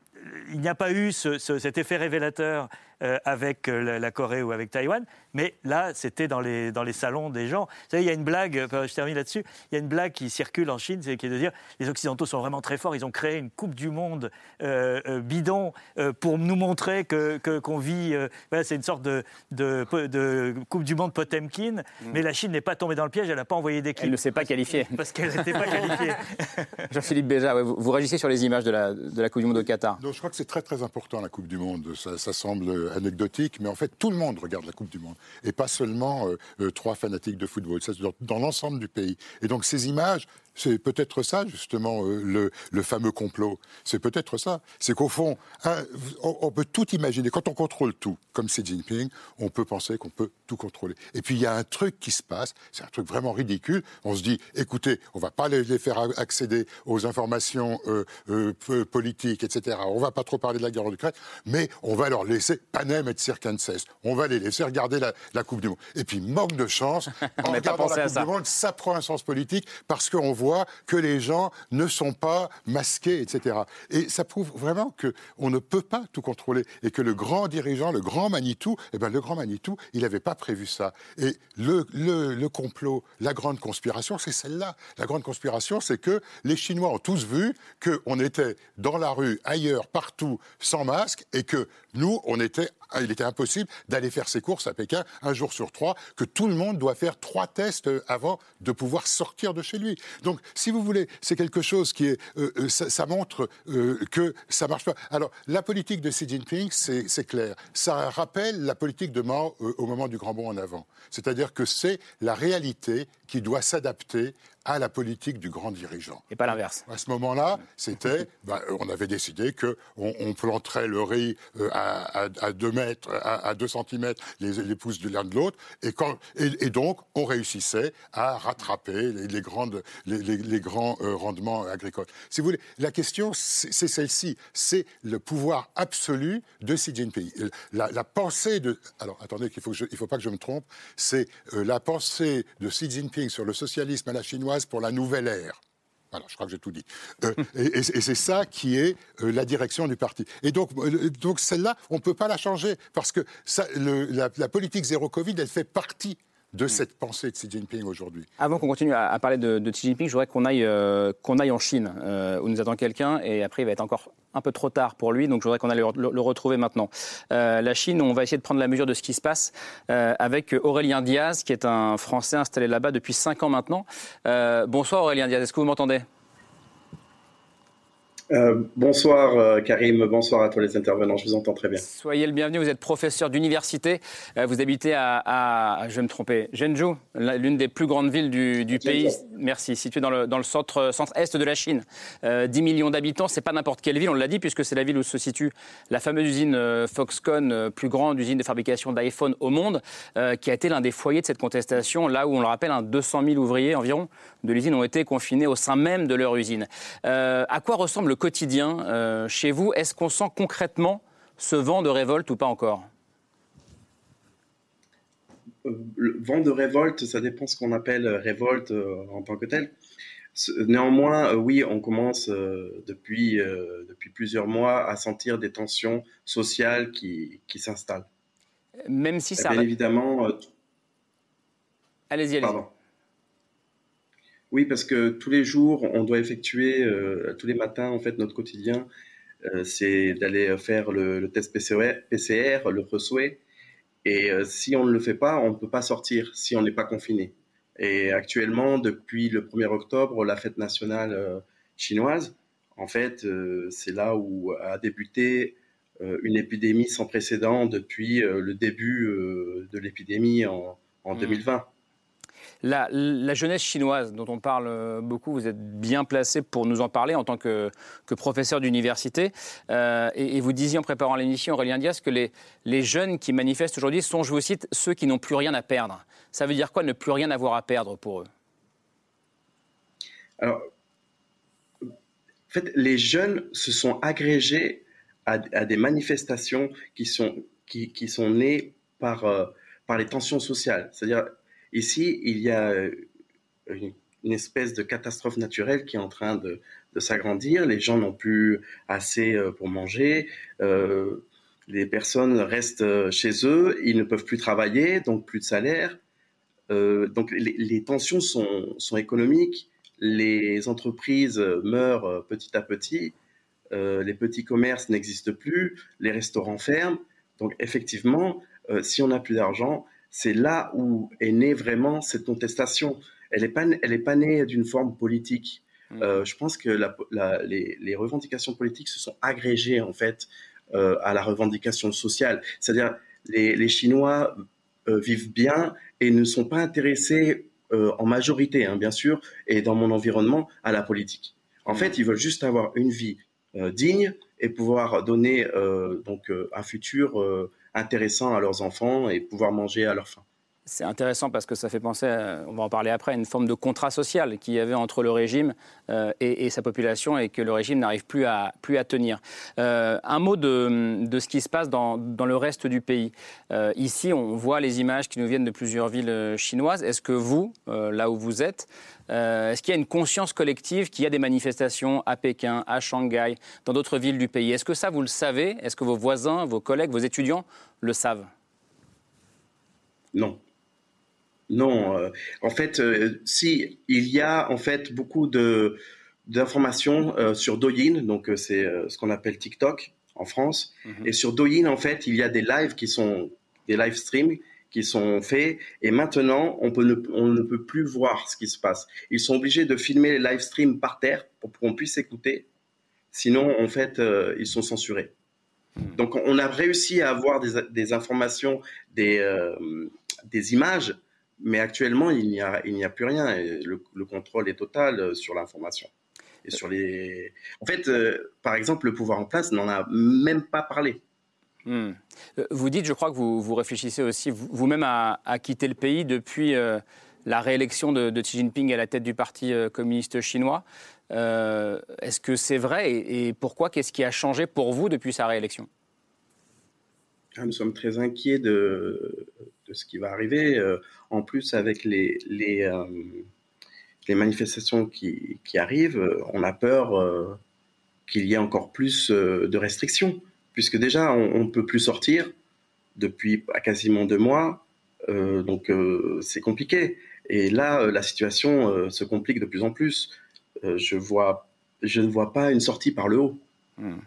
il n'y a pas eu cet effet révélateur avec la Corée ou avec Taïwan. Mais là, c'était dans les, dans les salons des gens. Vous savez, il y a une blague, je termine là-dessus, il y a une blague qui circule en Chine, c'est qui est de dire les Occidentaux sont vraiment très forts, ils ont créé une Coupe du Monde bidon pour nous montrer que, qu'on vit. voilà, c'est une sorte de, de, de, Coupe du Monde Potemkin, mm. mais la Chine n'est pas tombée dans le piège, elle n'a pas envoyé d'équipe. Elle ne s'est pas qualifiée. Parce qu'elle n'était pas qualifiée. [LAUGHS] Jean-Philippe Béja, vous, vous, réagissez sur les images de la, de la Coupe du Monde au Qatar? Non, je crois que c'est très très important la Coupe du Monde. Ça, ça, semble anecdotique, mais en fait tout le monde regarde la Coupe du Monde et pas seulement euh, euh, trois fanatiques de football. Ça, dans, dans l'ensemble du pays. Et donc ces images c'est peut-être ça, justement, euh, le, fameux complot. C'est peut-être ça. C'est qu'au fond, on, peut tout imaginer. Quand on contrôle tout, comme Xi Jinping, on peut penser qu'on peut tout contrôler. Et puis, il y a un truc qui se passe, c'est un truc vraiment ridicule. On se dit, écoutez, on va pas les, faire accéder aux informations euh, euh, politiques, etc. On va pas trop parler de la guerre en Ukraine, mais on va leur laisser Panem et Circenses. On va les laisser regarder la, Coupe du Monde. Et puis, manque de chance, [LAUGHS] en regardant la Coupe du Monde, ça prend un sens politique parce qu'on voit que les gens ne sont pas masqués, etc. Et ça prouve vraiment qu'on ne peut pas tout contrôler et que le grand dirigeant, le grand Manitou, eh ben, le grand Manitou, il n'avait pas prévu ça. Et le, le, complot, la grande conspiration, c'est celle-là. La grande conspiration, c'est que les Chinois ont tous vu qu'on était dans la rue, ailleurs, partout, sans masque, et que nous, on était ah, il était impossible d'aller faire ses courses à Pékin un jour sur trois, que tout le monde doit faire trois tests avant de pouvoir sortir de chez lui. Donc, si vous voulez, c'est quelque chose qui est, euh, euh, ça, montre euh, que ça marche pas. Alors, la politique de Xi Jinping, c'est clair. Ça rappelle la politique de Mao au moment du grand bond en avant. C'est-à-dire que c'est la réalité qui doit s'adapter à la politique du grand dirigeant. Et pas l'inverse. À ce moment-là, c'était, [LAUGHS] bah, on avait décidé que on, planterait le riz euh, à, à, 2 mètres, à, 2 centimètres les, les pouces de l'un de l'autre, et, et, donc on réussissait à rattraper les, grandes, les, grands euh, rendements agricoles. Si vous voulez, la question, c'est celle-ci, c'est le pouvoir absolu de Xi Jinping. La, pensée de, alors attendez, qu'il faut il faut pas que je me trompe, c'est euh, la pensée de Xi Jinping sur le socialisme à la chinoise pour la nouvelle ère. Voilà, je crois que j'ai tout dit. Euh, [LAUGHS] et, c'est ça qui est euh, la direction du parti. Et donc, euh, donc celle-là, on ne peut pas la changer parce que la, politique zéro Covid, elle fait partie de cette pensée de Xi Jinping aujourd'hui. Avant qu'on continue à, parler de, Xi Jinping, je voudrais qu'on aille, qu'on aille en Chine, où nous attend quelqu'un, et après il va être encore un peu trop tard pour lui, donc je voudrais qu'on aille le, retrouver maintenant. Euh, la Chine, on va essayer de prendre la mesure de ce qui se passe euh, avec Aurélien Diaz, qui est un Français installé là-bas depuis 5 ans maintenant. Euh, bonsoir Aurélien Diaz, est-ce que vous m'entendez? Euh, bonsoir euh, Karim, bonsoir à tous les intervenants, je vous entends très bien. Soyez le bienvenu, vous êtes professeur d'université, euh, vous habitez à, je vais me tromper, Zhengzhou, l'une des plus grandes villes du, pays, merci, située dans le, dans le centre, centre-est de la Chine. 10 millions d'habitants, c'est pas n'importe quelle ville, on l'a dit, puisque c'est la ville où se situe la fameuse usine Foxconn, plus grande usine de fabrication d'iPhone au monde, qui a été l'un des foyers de cette contestation, là où on le rappelle, 200 000 ouvriers environ de l'usine ont été confinés au sein même de leur usine. à quoi ressemble quotidien euh, chez vous. Est-ce qu'on sent concrètement ce vent de révolte ou pas encore? Le vent de révolte, ça dépend ce qu'on appelle révolte euh, en tant que tel. Néanmoins, euh, oui, on commence depuis, depuis plusieurs mois à sentir des tensions sociales qui, qui s'installent. Même si ça... Bien évidemment... Allez-y, allez-y. Oui, parce que tous les jours, on doit effectuer, euh, tous les matins, en fait, notre quotidien, euh, c'est d'aller faire le, test PCR, le re Et euh, si on ne le fait pas, on ne peut pas sortir si on n'est pas confiné. Et actuellement, depuis le 1er octobre, la fête nationale chinoise, en fait, c'est là où a débuté une épidémie sans précédent depuis le début de l'épidémie en, 2020. Mmh. La, jeunesse chinoise dont on parle euh, beaucoup, vous êtes bien placé pour nous en parler en tant que, professeur d'université. Euh, et, vous disiez en préparant l'émission, Aurélien Diaz, que les, jeunes qui manifestent aujourd'hui sont, je vous cite, ceux qui n'ont plus rien à perdre. Ça veut dire quoi, ne plus rien avoir à perdre pour eux? Alors, en fait, les jeunes se sont agrégés à, des manifestations qui sont, qui sont nées par, euh, par les tensions sociales. C'est-à-dire, Ici, il y a euh, une, espèce de catastrophe naturelle qui est en train de, s'agrandir. Les gens n'ont plus assez euh, pour manger. Euh, les personnes restent chez eux, ils ne peuvent plus travailler, donc plus de salaire. donc les, tensions sont, sont, économiques, les entreprises meurent petit à petit, les petits commerces n'existent plus, les restaurants ferment. Donc effectivement, si on n'a plus d'argent, c'est là où est née vraiment cette contestation. Elle n'est pas, elle est pas née d'une forme politique. Mmh. Euh, je pense que les, revendications politiques se sont agrégées en fait euh, à la revendication sociale. C'est-à-dire les, Chinois euh, vivent bien et ne sont pas intéressés en majorité, hein, bien sûr, et dans mon environnement, à la politique. En mmh. fait, ils veulent juste avoir une vie digne et pouvoir donner donc un futur intéressant à leurs enfants et pouvoir manger à leur faim. C'est intéressant parce que ça fait penser, on va en parler après, à une forme de contrat social qu'il y avait entre le régime euh, et, sa population et que le régime n'arrive plus à, tenir. Euh, un mot de, ce qui se passe dans, dans le reste du pays. Euh, ici, on voit les images qui nous viennent de plusieurs villes chinoises. Est-ce que vous, là où vous êtes, est-ce qu'il y a une conscience collective qu'il y a des manifestations à Pékin, à Shanghai, dans d'autres villes du pays? Est-ce que ça, vous le savez? Est-ce que vos voisins, vos collègues, vos étudiants le savent? Non. Non, euh, en fait, euh, si il y a en fait beaucoup de d'informations euh, sur Douyin, donc c'est ce qu'on appelle TikTok en France, mhm. et sur Douyin en fait, il y a des lives qui sont des live streams qui sont faits et maintenant on, peut ne, on ne peut plus voir ce qui se passe. Ils sont obligés de filmer les live streams par terre pour qu'on puisse écouter, sinon en fait ils sont censurés. Mhm. Donc on a réussi à avoir des, des informations, des, des images mais actuellement, il n'y a, il n'y a plus rien. le, contrôle est total euh, sur l'information. Et sur les... En fait, euh, par exemple, le pouvoir en place n'en a même pas parlé. Hmm. Euh, vous dites, je crois que vous, vous réfléchissez aussi vous-même à, quitter le pays depuis la réélection de, Xi Jinping à la tête du Parti communiste chinois. Est-ce que c'est vrai et, et pourquoi Qu'est-ce qui a changé pour vous depuis sa réélection? Ah, Nous sommes très inquiets de, de ce qui va arriver. Euh, en plus, avec les, les, euh, les manifestations qui, qui, arrivent, on a peur euh, qu'il y ait encore plus de restrictions, puisque déjà, on ne peut plus sortir depuis quasiment deux mois, donc c'est compliqué. Et là, la situation se complique de plus en plus. je, vois, je ne vois pas une sortie par le haut. Hmm.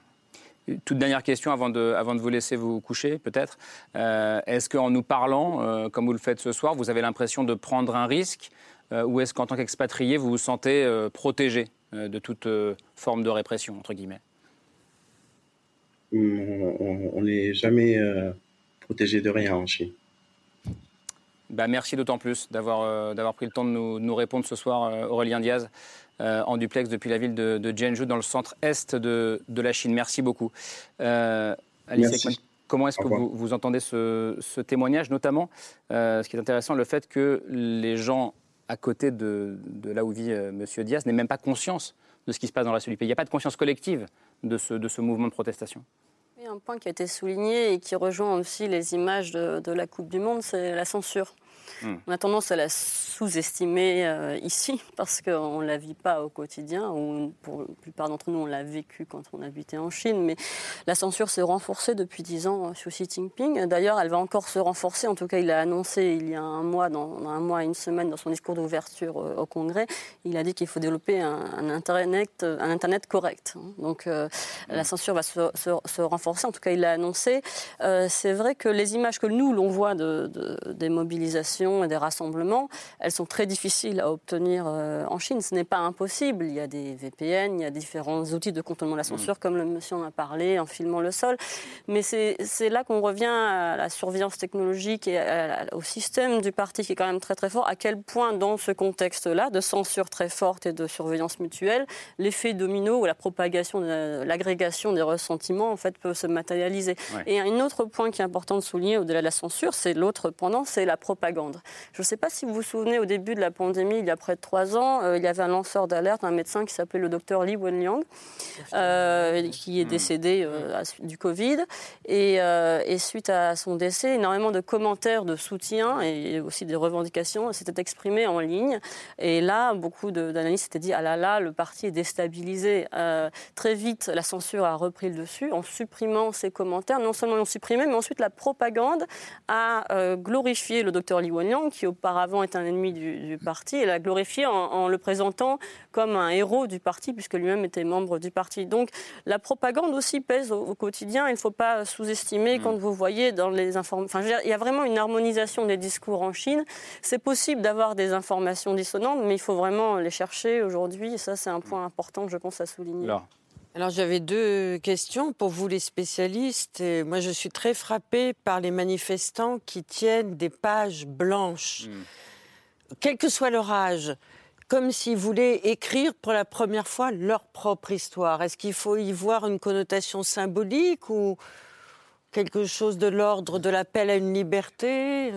Toute dernière question avant de, avant de vous laisser vous coucher, peut-être. Euh, est-ce qu'en nous parlant, euh, comme vous le faites ce soir, vous avez l'impression de prendre un risque euh, ou est-ce qu'en tant qu'expatrié, vous vous sentez protégé de toute forme de répression, entre guillemets? On n'est jamais protégé de rien en Chine. Bah, merci d'autant plus d'avoir pris le temps de nous, nous répondre ce soir, Aurélien Diaz. Euh, en duplex depuis la ville de, de Jeonju, dans le centre-est de, la Chine. Merci beaucoup. Euh, Alice comment est-ce que vous, entendez ce, témoignage, notamment euh, ce qui est intéressant, le fait que les gens à côté de, là où vit M. Diaz n'aient même pas conscience de ce qui se passe dans du pays. Il n'y a pas de conscience collective de ce, de ce mouvement de protestation. un point qui a été souligné et qui rejoint aussi les images de la Coupe du Monde, c'est la censure. Hmm. On a tendance à la sous-estimer euh, ici [LAUGHS] parce qu'on ne la vit pas au quotidien, ou pour la plupart d'entre nous, on l'a vécu quand on habitait en Chine. Mais la censure s'est renforcée depuis dix ans sous Xi Jinping. D'ailleurs, elle va encore se renforcer. En tout cas, il a annoncé il y a un mois, dans, un mois et une semaine, dans son discours d'ouverture euh, au Congrès, il a dit qu'il faut développer un, internet, un internet correct. Donc, euh, la censure va se, renforcer. En tout cas, il l'a annoncé. C'est vrai que les images que nous, l'on voit de, des mobilisations et des rassemblements, elles sont très difficiles à obtenir euh, en Chine. Ce n'est pas impossible. Il y a des VPN, il y a différents outils de contournement de la censure, mm. comme le monsieur en a parlé, en filmant le sol. Mais c'est là qu'on revient à la surveillance technologique et au système du parti qui est quand même très très fort. À quel point, dans ce contexte-là, de censure très forte et de surveillance mutuelle, l'effet domino ou la propagation, l'agrégation des ressentiments, en fait, peut se matérialiser? Et un autre point qui est important de souligner au-delà de la censure, c'est l'autre pendant, c'est la propagande. Je ne sais pas si vous vous souvenez au début de la pandémie, il y a près de trois ans, euh, il y avait un lanceur d'alerte, un médecin qui s'appelait le docteur Li Wenliang, euh, qui est hmm. décédé euh, du Covid. Et, et, suite à son décès, énormément de commentaires de soutien et aussi des revendications s'étaient exprimés en ligne. Et là, beaucoup d'analystes s'étaient dit, ah là là, le parti est déstabilisé. très vite, la censure a repris le dessus en supprimant ces commentaires. Non seulement ils l'ont supprimé, mais ensuite la propagande a glorifié le docteur Li Qui auparavant est un ennemi du, parti, et l'a glorifié en, le présentant comme un héros du parti, puisque lui-même était membre du parti. Donc la propagande aussi pèse au, quotidien. Il ne faut pas sous-estimer mm. quand vous voyez dans les informations. Enfin, il y a vraiment une harmonisation des discours en Chine. C'est possible d'avoir des informations dissonantes, mais il faut vraiment les chercher aujourd'hui. Et ça, c'est un point important, je pense, à souligner. Alors j'avais deux questions pour vous les spécialistes. moi je suis très frappée par les manifestants qui tiennent des pages blanches, hmm. quel que soit leur âge, comme s'ils voulaient écrire pour la première fois leur propre histoire. Est-ce qu'il faut y voir une connotation symbolique ou quelque chose de l'ordre de l'appel à une liberté?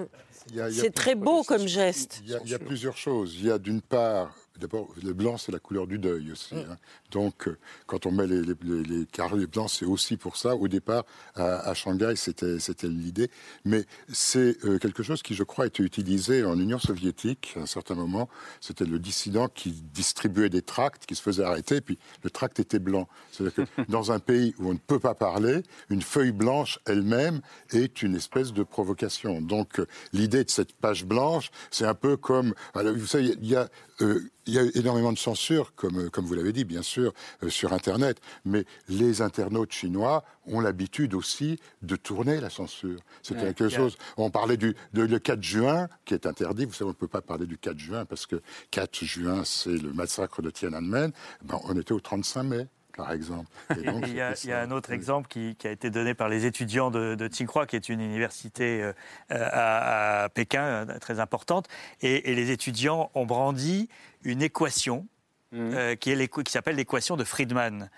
C'est très beau comme geste. Il y, a, plusieurs choses. Il y a d'une part D'abord, le blanc, c'est la couleur du deuil aussi. Mm. Hein. Donc, euh, quand on met les, les, carrés blancs, c'est aussi pour ça. Au départ, à, Shanghai, c'était l'idée. Mais c'est euh, quelque chose qui, je crois, a été utilisé en Union soviétique à un certain moment. C'était le dissident qui distribuait des tracts, qui se faisait arrêter, et puis le tract était blanc. C'est-à-dire que [LAUGHS] dans un pays où on ne peut pas parler, une feuille blanche elle-même est une espèce de provocation. Donc, euh, l'idée de cette page blanche, c'est un peu comme... vous savez, il y a euh, il y a énormément de censure, comme, euh, comme vous l'avez dit, bien sûr, euh, sur Internet. Mais les internautes chinois ont l'habitude aussi de tourner la censure. C'est quelque chose. On parlait du de, le 4 juin, qui est interdit. Vous savez, on ne peut pas parler du 4 juin parce que 4 juin, c'est le massacre de Tiananmen. Ben, on était au 35 mai par exemple. [LAUGHS] il, y a, un autre exemple qui, a été donné par les étudiants de, de Tsinghua, qui est une université euh, à, Pékin euh, très importante, et, les étudiants ont brandi une équation mmh. euh, qui, qui s'appelle l'équation de Friedman,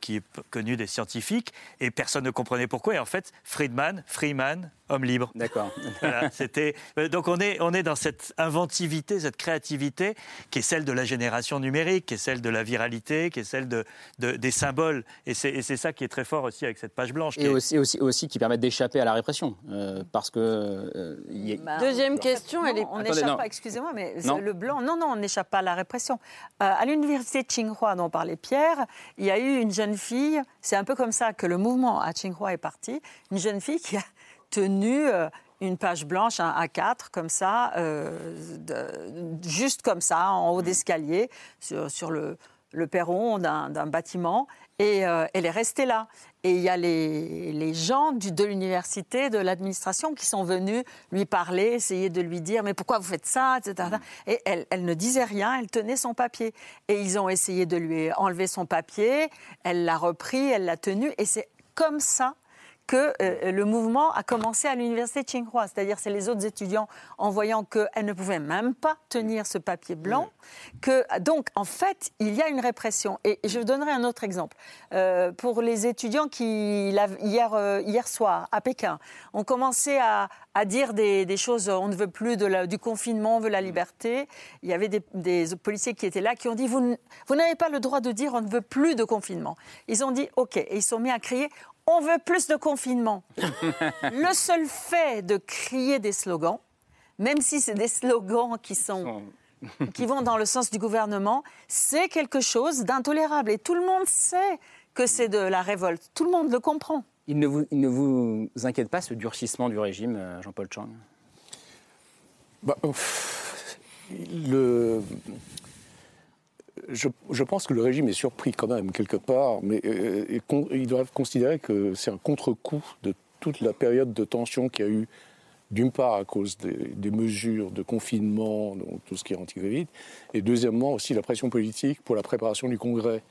qui est connue des scientifiques, et personne ne comprenait pourquoi. Et en fait, Friedman, Freeman, homme libre. D'accord. [LAUGHS] c'était euh, donc on est on est dans cette inventivité, cette créativité qui est celle de la génération numérique, qui est celle de la viralité, qui est celle de, des symboles. Et c'est ça qui est très fort aussi avec cette page blanche. Et aussi, aussi aussi qui permet d'échapper à la répression, euh, parce que. Euh, bah, Deuxième question, elle est. On n'échappe pas. Excusez-moi, mais le blanc. Non, non, on n'échappe pas à la répression. à l'université de Tsinghua, dont parlait Pierre, il y a eu une jeune fille. C'est un peu comme ça que le mouvement à Tsinghua est parti. Une jeune fille qui a tenu euh, une page blanche, un A4, comme ça, euh, juste comme ça, en haut d'escalier, sur, le, perron d'un bâtiment. Et euh, elle est restée là. Et il y a les, gens de l'université, de l'administration qui sont venus lui parler, essayer de lui dire mais pourquoi vous faites ça, etc. Et elle, elle, ne disait rien, elle tenait son papier. Et ils ont essayé de lui enlever son papier, elle l'a repris, elle l'a tenu. Et c'est comme ça que euh, le mouvement a commencé à l'université Tsinghua. C'est-à-dire, c'est les autres étudiants, en voyant qu'elles ne pouvaient même pas tenir ce papier blanc, que donc, en fait, il y a une répression. Et je donnerai un autre exemple. Euh, pour les étudiants qui, hier, euh, hier soir, à Pékin, ont commencé à, dire des, choses, on ne veut plus de du confinement, on veut la liberté. Il y avait des, policiers qui étaient là qui ont dit, vous, vous n'avez pas le droit de dire on ne veut plus de confinement. Ils ont dit, OK. Et ils sont mis à crier, on veut plus de confinement. [LAUGHS] le seul fait de crier des slogans, même si c'est des slogans qui sont qui vont dans le sens du gouvernement, c'est quelque chose d'intolérable. Et tout le monde sait que c'est de la révolte. Tout le monde le comprend. Il ne vous, ne vous inquiète pas ce durcissement du régime, euh, Jean-Paul Chang? Bah, le, je, pense que le régime est surpris quand même, quelque part, mais euh, ils doivent considérer que c'est un contre-coup de toute la période de tension qu'il y a eu, d'une part à cause des, mesures de confinement, donc tout ce qui est anti-Covid, et deuxièmement aussi la pression politique pour la préparation du Congrès,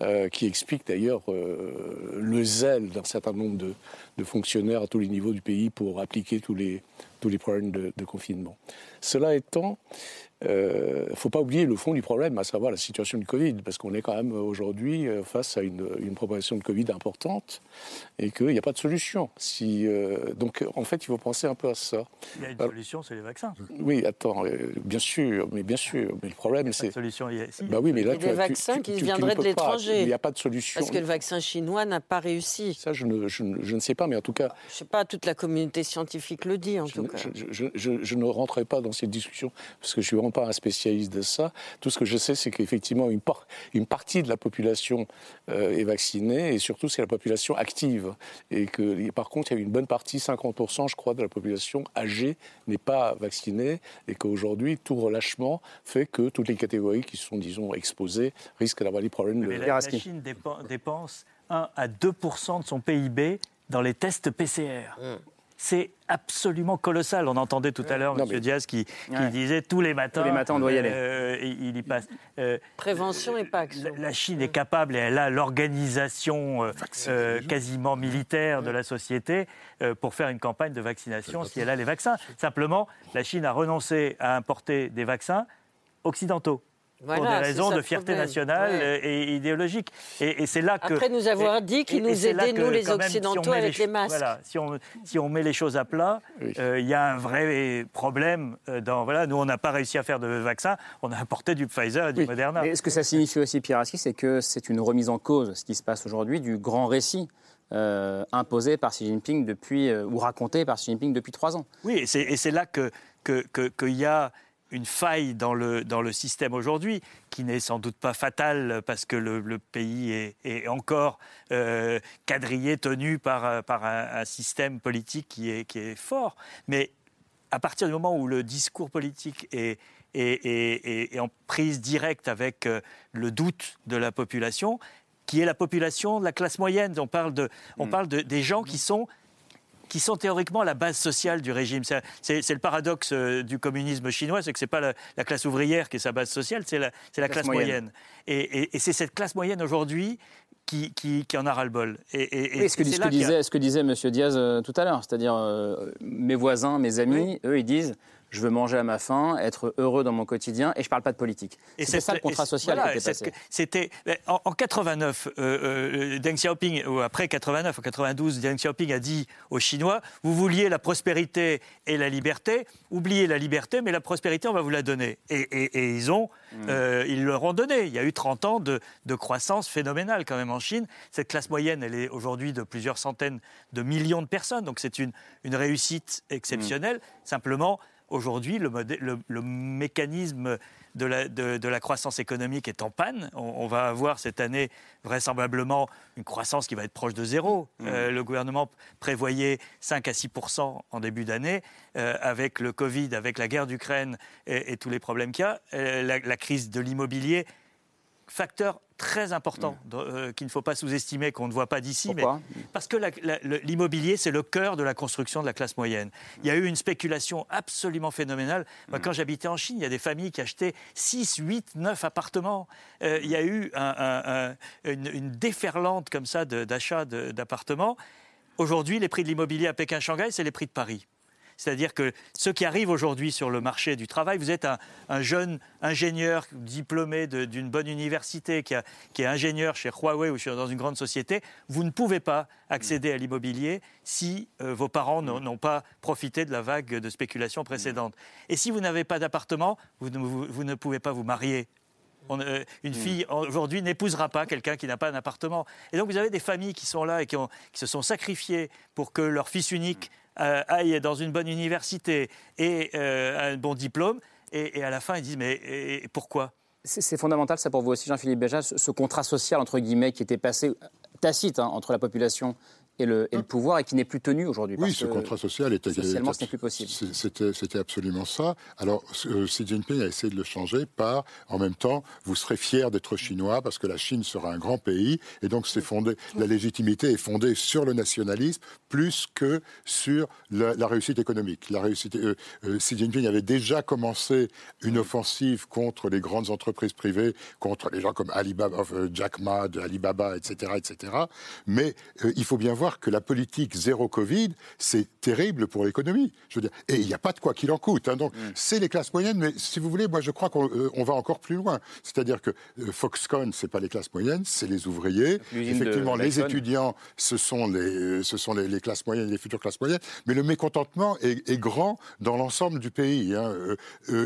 euh, qui explique d'ailleurs euh, le zèle d'un certain nombre de, de fonctionnaires à tous les niveaux du pays pour appliquer tous les, tous les problèmes de, de confinement. Cela étant, il euh, ne faut pas oublier le fond du problème, à savoir la situation du Covid, parce qu'on est quand même aujourd'hui euh, face à une, une, propagation de Covid importante et qu'il n'y a pas de solution. Si, euh, donc, en fait, il faut penser un peu à ça. Il y a une solution, c'est les vaccins. Oui, attends, bien sûr, mais bien sûr. Mais le problème, c'est. solution, il y a. Bah oui, mais là, il y a des vaccins qui viendraient de l'étranger. Il n'y a pas de solution. Parce que le vaccin chinois n'a pas réussi. Ça, je ne, je, je ne, sais pas, mais en tout cas. Je ne sais pas, toute la communauté scientifique le dit, en tout cas. Je, ne rentrerai pas dans cette discussion, parce que je ne suis vraiment pas un spécialiste de ça. Tout ce que je sais, c'est qu'effectivement, une, par, une, partie de la population euh, est vaccinée, et surtout, c'est la population active. Et que, par contre, il y a une bonne partie, 50%, je crois, de la population âgée n'est pas vaccinée, et qu'aujourd'hui, tout relâchement fait que toutes les catégories qui sont, disons, exposées risquent d'avoir des problèmes. De... la, la Chine dépense 1 à 2 de son PIB dans les tests PCR. Mmh c'est absolument colossal. On entendait tout à l'heure M. Diaz qui, disait tous les matins. Tous les matins, on doit y aller. Euh, il y passe. Euh, Prévention et pas action. La, Chine est capable et elle a l'organisation euh, quasiment militaire de la société pour faire une campagne de vaccination si elle a les vaccins. Simplement, la Chine a renoncé à importer des vaccins occidentaux pour des raisons de fierté nationale et idéologique. Et, c'est là que. Après nous avoir dit qu'ils nous aidaient, nous les Occidentaux, avec les, masques. Voilà, si on, si on met les choses à plat, euh, il y a un vrai problème. Euh, dans, voilà, nous, on n'a pas réussi à faire de vaccin, on a apporté du Pfizer et du Moderna. Et ce que ça signifie aussi, Pierre Aski, c'est que c'est une remise en cause, ce qui se passe aujourd'hui, du grand récit. Euh, imposé par Xi Jinping depuis, ou raconté par Xi Jinping depuis trois ans. Oui, et c'est là qu'il que, que, y a une faille dans le, dans le système aujourd'hui, qui n'est sans doute pas fatale parce que le, pays est, est encore euh, quadrillé, tenu par, par un, système politique qui est, qui est fort. Mais à partir du moment où le discours politique est, est, est en prise directe avec euh, le doute de la population, qui est la population de la classe moyenne, on parle, de, on mm. parle de, des gens qui sont qui sont théoriquement la base sociale du régime. C'est le paradoxe euh, du communisme chinois, c'est que ce n'est pas la, classe ouvrière qui est sa base sociale, c'est la, la, classe, moyenne. Et, c'est cette classe moyenne aujourd'hui qui, qui, en a ras-le-bol. Et, ce, que, ce, que disait, ce que disait M. Diaz euh, tout à l'heure, c'est-à-dire euh, mes voisins, mes amis, eux, ils disent je veux manger à ma faim, être heureux dans mon quotidien, et je ne parle pas de politique. C'est ça le contrat social qui était passé. C'était en, en, 89, euh, euh, Deng Xiaoping, ou après 89, en 92, Deng Xiaoping a dit aux Chinois vous vouliez la prospérité et la liberté, oubliez la liberté, mais la prospérité, on va vous la donner. Et, ils ont, mmh. euh, ils leur ont donné. Il y a eu 30 ans de, croissance phénoménale quand même en Chine. Cette classe moyenne, elle est aujourd'hui de plusieurs centaines de millions de personnes, donc c'est une, une réussite exceptionnelle. Mmh. Simplement, Aujourd'hui, le, mécanisme de la, croissance économique est en panne. On, va avoir cette année vraisemblablement une croissance qui va être proche de zéro. Mmh. Euh, le gouvernement prévoyait 5 à 6% en début d'année. Euh, avec le Covid, avec la guerre d'Ukraine et, tous les problèmes qu'il y a, euh, la, crise de l'immobilier, facteur très important mm. euh, qu'il ne faut pas sous-estimer, qu'on ne voit pas d'ici. Mais parce que l'immobilier, c'est le cœur de la construction de la classe moyenne. Il y a eu une spéculation absolument phénoménale. Moi, mm. quand j'habitais en Chine, il y a des familles qui achetaient 6, 8, 9 appartements. Euh, il y a eu une, déferlante comme ça d'achat d'appartements. Aujourd'hui, les prix de l'immobilier à Pékin-Shanghai, c'est les prix de Paris. C'est-à-dire que ceux qui arrivent aujourd'hui sur le marché du travail, vous êtes un, jeune ingénieur diplômé d'une bonne université qui, est ingénieur chez Huawei ou dans une grande société, vous ne pouvez pas accéder à l'immobilier si euh, vos parents n'ont pas profité de la vague de spéculation précédente. Et si vous n'avez pas d'appartement, vous, ne pouvez pas vous marier euh, une fille aujourd'hui n'épousera pas quelqu'un qui n'a pas un appartement. Et donc vous avez des familles qui sont là et qui, se sont sacrifiées pour que leur fils unique aille dans une bonne université et euh, un bon diplôme. Et, à la fin, ils disent mais pourquoi? C'est fondamental, ça pour vous aussi, Jean-Philippe Béja, ce, contrat social, entre guillemets, qui était passé tacite hein, entre la population et le, et le, pouvoir et qui n'est plus tenu aujourd'hui. Oui, ce contrat social était. Socialement, ce n'est plus possible. C'était absolument ça. Alors, euh, Xi Jinping a essayé de le changer par, en même temps, vous serez fier d'être chinois parce que la Chine sera un grand pays et donc c'est fondé. La légitimité est fondée sur le nationalisme plus que sur la, réussite économique. La réussite. Euh, euh, Xi Jinping avait déjà commencé une offensive contre les grandes entreprises privées, contre les gens comme Alibaba, Jack Ma, Alibaba, etc., etc. Mais il faut bien voir voir que la politique zéro Covid, c'est terrible pour l'économie. Je veux dire, et il n'y a pas de quoi qu'il en coûte. Hein. donc, mm. c'est les classes moyennes, mais si vous voulez, moi, je crois qu'on euh, va encore plus loin. C'est-à-dire que euh, Foxconn, c'est pas les classes moyennes, c'est les ouvriers. Effectivement, les étudiants, ce sont les, ce sont les, classes moyennes, les futures classes moyennes. Mais le mécontentement est, grand dans l'ensemble du pays, hein.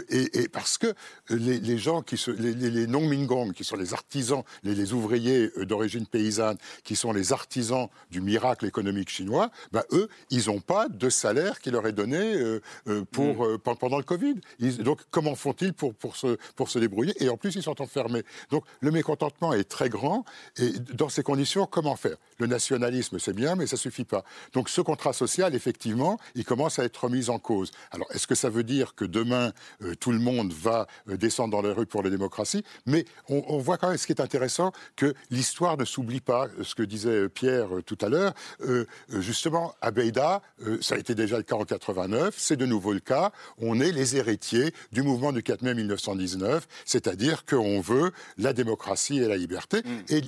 et, parce que les, gens qui se, les, les non-mingong, qui sont les artisans, les, ouvriers d'origine paysanne, qui sont les artisans du miracle économique chinois, bah, eux, ils n'ont pas de salaire qui leur est donné euh, euh, pour, mm. euh, pendant le Covid. donc, comment font-ils pour, pour, se, pour se débrouiller? Et en plus, ils sont enfermés. Donc, le mécontentement est très grand. Et dans ces conditions, comment faire? Le nationalisme, c'est bien, mais ça suffit pas. Donc, ce contrat social, effectivement, il commence à être remis en cause. Alors, est-ce que ça veut dire que demain, tout le monde va descendre dans les rues pour les démocraties Mais on, on voit quand même ce qui est intéressant, que l'histoire ne s'oublie pas. Ce que disait Pierre tout à l'heure, euh, euh, justement, à Beida, euh, ça a été déjà le cas en 89, c'est de nouveau le cas. On est les héritiers du mouvement du 4 mai 1919, c'est-à-dire qu'on veut la démocratie et la liberté. Mm. Et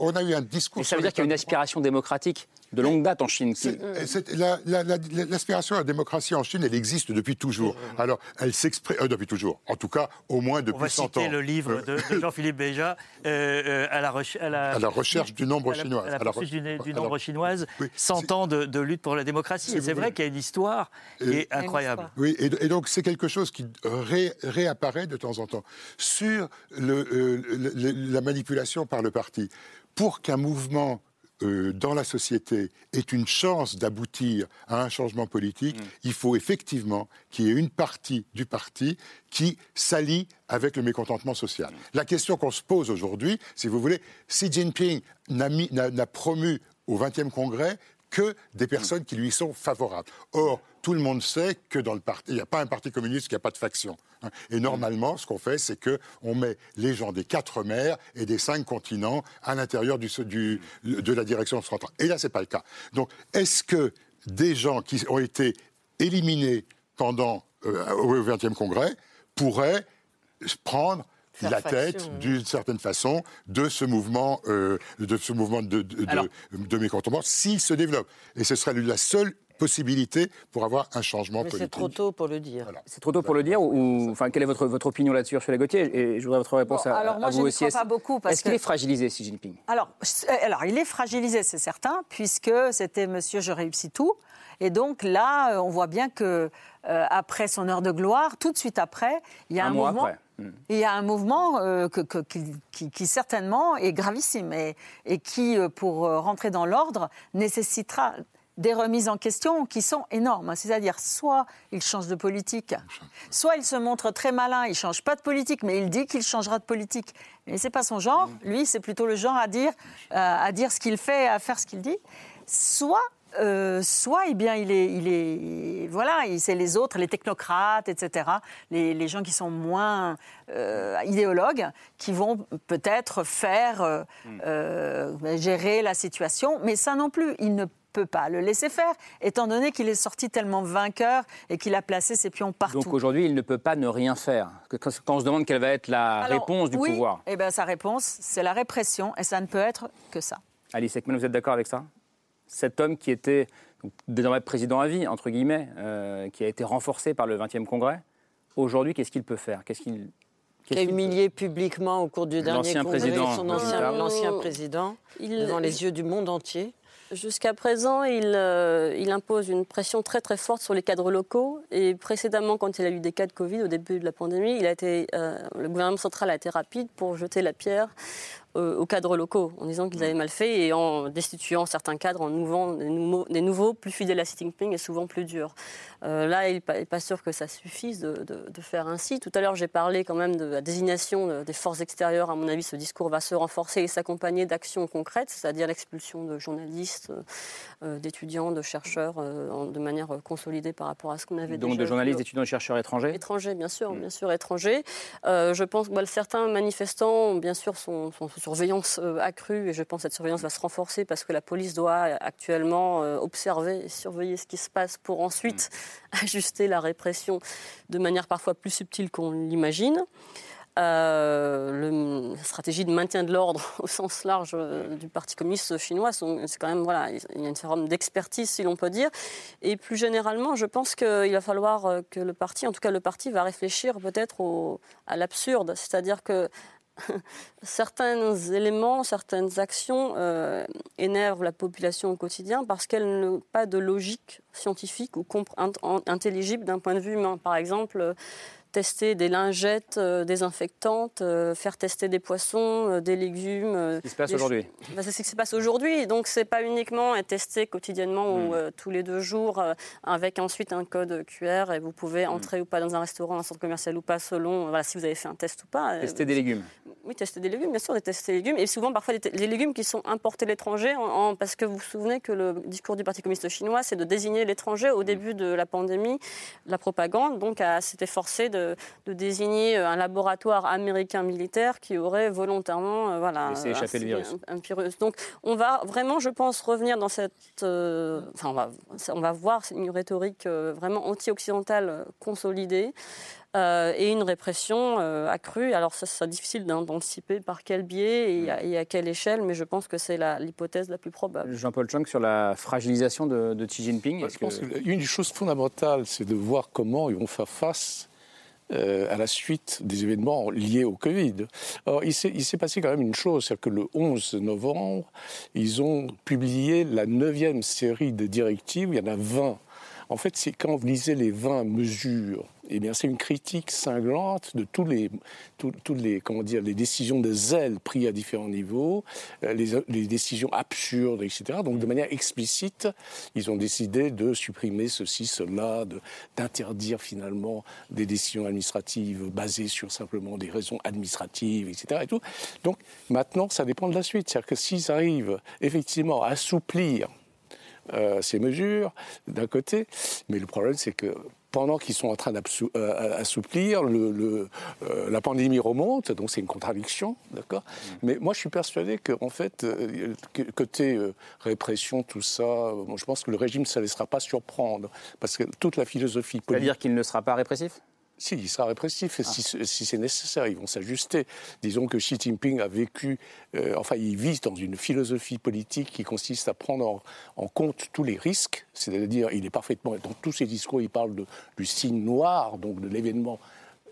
on a eu un discours. Et ça veut dire qu'il y a une aspiration démocratique de longue date en Chine. L'aspiration à la démocratie en Chine, elle existe depuis toujours. Alors, elle s'exprime depuis toujours. En tout cas, au moins depuis 100 ans. On va citer le livre de, Jean-Philippe Béja à, la à, la recherche du nombre chinois. À la, recherche du, nombre chinoise. 100 ans de, lutte pour la démocratie. Et c'est vrai qu'il y a une histoire qui est incroyable. Oui, et, donc c'est quelque chose qui réapparaît de temps en temps sur euh, la manipulation par le parti. Pour qu'un mouvement euh, dans la société ait une chance d'aboutir à un changement politique, mm. il faut effectivement qu'il y ait une partie du parti qui s'allie avec le mécontentement social. Mm. La question qu'on se pose aujourd'hui, si vous voulez, Xi Jinping n'a promu au 20e congrès que des personnes qui lui sont favorables. Or, tout le monde sait que dans le parti, il n'y a pas un parti communiste qui n'a pas de faction. Hein. Et normalement, ce qu'on fait, c'est qu'on met les gens des quatre mers et des cinq continents à l'intérieur du, de la direction centrale. Et là, ce n'est pas le cas. Donc, est-ce que des gens qui ont été éliminés pendant euh, au 20e congrès pourraient prendre la tête, d'une certaine façon, de ce mouvement, euh, de, ce mouvement de, de, mécontentement s'il se développe. Et ce serait la seule possibilité pour avoir un changement politique. C'est trop tôt pour le dire. C'est trop tôt pour le dire ou, enfin, quelle est votre, votre opinion là-dessus, Ursula Gauthier? Et je voudrais votre réponse à, alors moi, je ne Crois pas beaucoup. Est-ce qu'il est fragilisé, Xi Jinping? Alors, alors, il est fragilisé, c'est certain, puisque c'était Monsieur Je réussis tout. Et donc là, on voit bien que euh, après son heure de gloire, tout de suite après, il y a un, mouvement. Hmm. Il y a un mouvement euh, qui, certainement est gravissime et, et qui, euh, pour rentrer dans l'ordre, nécessitera des remises en question qui sont énormes. C'est-à-dire, soit il change de politique, soit il se montre très malin, il ne change pas de politique, mais il dit qu'il changera de politique. Mais ce n'est pas son genre. Lui, c'est plutôt le genre à dire, à dire ce qu'il fait, à faire ce qu'il dit. Soit euh, soit eh bien, il est, il est, voilà, c'est les autres, les technocrates, etc., les, gens qui sont moins euh, idéologues, qui vont peut-être faire euh, hmm. gérer la situation, mais ça non plus, il ne peut pas le laisser faire, étant donné qu'il est sorti tellement vainqueur et qu'il a placé ses pions partout. Donc aujourd'hui, il ne peut pas ne rien faire. Quand on se demande quelle va être la réponse du pouvoir. Eh bien, sa réponse, c'est la répression, et ça ne peut être que ça. Alice Ekman, vous êtes d'accord avec ça? Cet homme qui était désormais président à vie, entre guillemets, euh, qui a été renforcé par le 20e congrès, aujourd'hui, qu'est-ce qu'il peut faire? Qu'est-ce qu'il qui a humilié publiquement au cours du dernier congrès président, son ancien, président devant les yeux du monde entier. Jusqu'à présent, euh, il, impose une pression très très forte sur les cadres locaux. Et précédemment, quand il a eu des cas de Covid au début de la pandémie, euh, le gouvernement central a été rapide pour jeter la pierre aux cadres locaux en disant qu'ils avaient mal fait et en destituant certains cadres, en ouvrant des, nouveaux, plus fidèles à Xi Jinping et souvent plus durs. Euh, là, il n'est pas, sûr que ça suffise de, faire ainsi. Tout à l'heure, j'ai parlé quand même de la désignation des forces extérieures. À mon avis, ce discours va se renforcer et s'accompagner d'actions concrètes, c'est-à-dire l'expulsion de journalistes, euh, d'étudiants, de chercheurs, de manière consolidée par rapport à ce qu'on avait Donc déjà de journalistes, d'étudiants et chercheurs étrangers? Étrangers, bien sûr, mm. bien sûr, étrangers. je pense que certains manifestants, bien sûr, sont, sont surveillance euh, accrue et je pense que cette surveillance va se renforcer parce que la police doit actuellement euh, observer et surveiller ce qui se passe pour ensuite mm. [LAUGHS] ajuster la répression de manière parfois plus subtile qu'on l'imagine. Euh, la stratégie de maintien de l'ordre [LAUGHS] au sens large euh, du Parti communiste chinois, c'est quand même, voilà, il y a une forme d'expertise, si l'on peut dire. Et plus généralement, je pense qu'il va falloir euh, que le parti, en tout cas le parti, va réfléchir peut-être à l'absurde. C'est-à-dire que [LAUGHS] certains éléments, certaines actions énervent la population au quotidien parce qu'elles n'ont pas de logique scientifique ou intelligible d'un point de vue humain. Par exemple, tester des lingettes euh, désinfectantes, euh, faire tester des poissons, euh, des légumes. ce qui se passe aujourd'hui. Bah, c'est ce qui se passe aujourd'hui. Donc, c'est pas uniquement être testé quotidiennement ou hmm. tous les deux jours avec ensuite un code QR et vous pouvez hmm. entrer ou pas dans un restaurant, un centre commercial ou pas, selon voilà, si vous avez fait un test ou pas. Tester des légumes. Oui, tester des légumes, bien sûr, tester des légumes. Et souvent, parfois, les, légumes qui sont importés de l'étranger, parce que vous vous souvenez que le discours du Parti communiste chinois, c'est de désigner l'étranger au hmm. début de la pandémie, la propagande, donc s'était forcé de de, désigner euh, un laboratoire américain militaire qui aurait volontairement euh, voilà, échapper le virus. Un, virus. Donc on va vraiment, je pense, revenir dans cette... Euh, enfin, on va, on va voir une rhétorique vraiment anti-occidentale consolidée. et une répression accrue. Alors ça, c'est difficile d'anticiper par quel biais et à, quelle échelle, mais je pense que c'est l'hypothèse la, plus probable. Jean-Paul Chung, sur la fragilisation de, Xi Jinping. Je pense qu'une des choses fondamentales, c'est de voir comment ils vont faire face euh, à la suite des événements liés au Covid. Or, il s'est passé quand même une chose, c'est que le 11 novembre, ils ont publié la neuvième série de directives, il y en a 20. En fait, c'est quand vous lisez les 20 mesures eh bien, c'est une critique cinglante de tous les, les, comment dire, les décisions de zèle prises à différents niveaux, euh, les, décisions absurdes, etc. Donc, de manière explicite, ils ont décidé de supprimer ceci, cela, d'interdire finalement des décisions administratives basées sur simplement des raisons administratives, etc. Et tout. Donc, maintenant, ça dépend de la suite. C'est-à-dire que s'ils arrivent effectivement à assouplir euh, ces mesures d'un côté, mais le problème, c'est que pendant qu'ils sont en train d'assouplir, euh, la pandémie remonte, donc c'est une contradiction, d'accord? Mm. Mais moi, je suis persuadé qu'en fait, euh, côté euh, répression, tout ça, je pense que le régime ne se laissera pas surprendre, parce que toute la philosophie politique... C'est-à-dire qu'il ne sera pas répressif? Si, il sera répressif, si, ah. si c'est nécessaire, ils vont s'ajuster. Disons que Xi Jinping a vécu, euh, enfin, il vit dans une philosophie politique qui consiste à prendre en, compte tous les risques, c'est-à-dire, il est parfaitement, dans tous ses discours, il parle de, du signe noir, donc de l'événement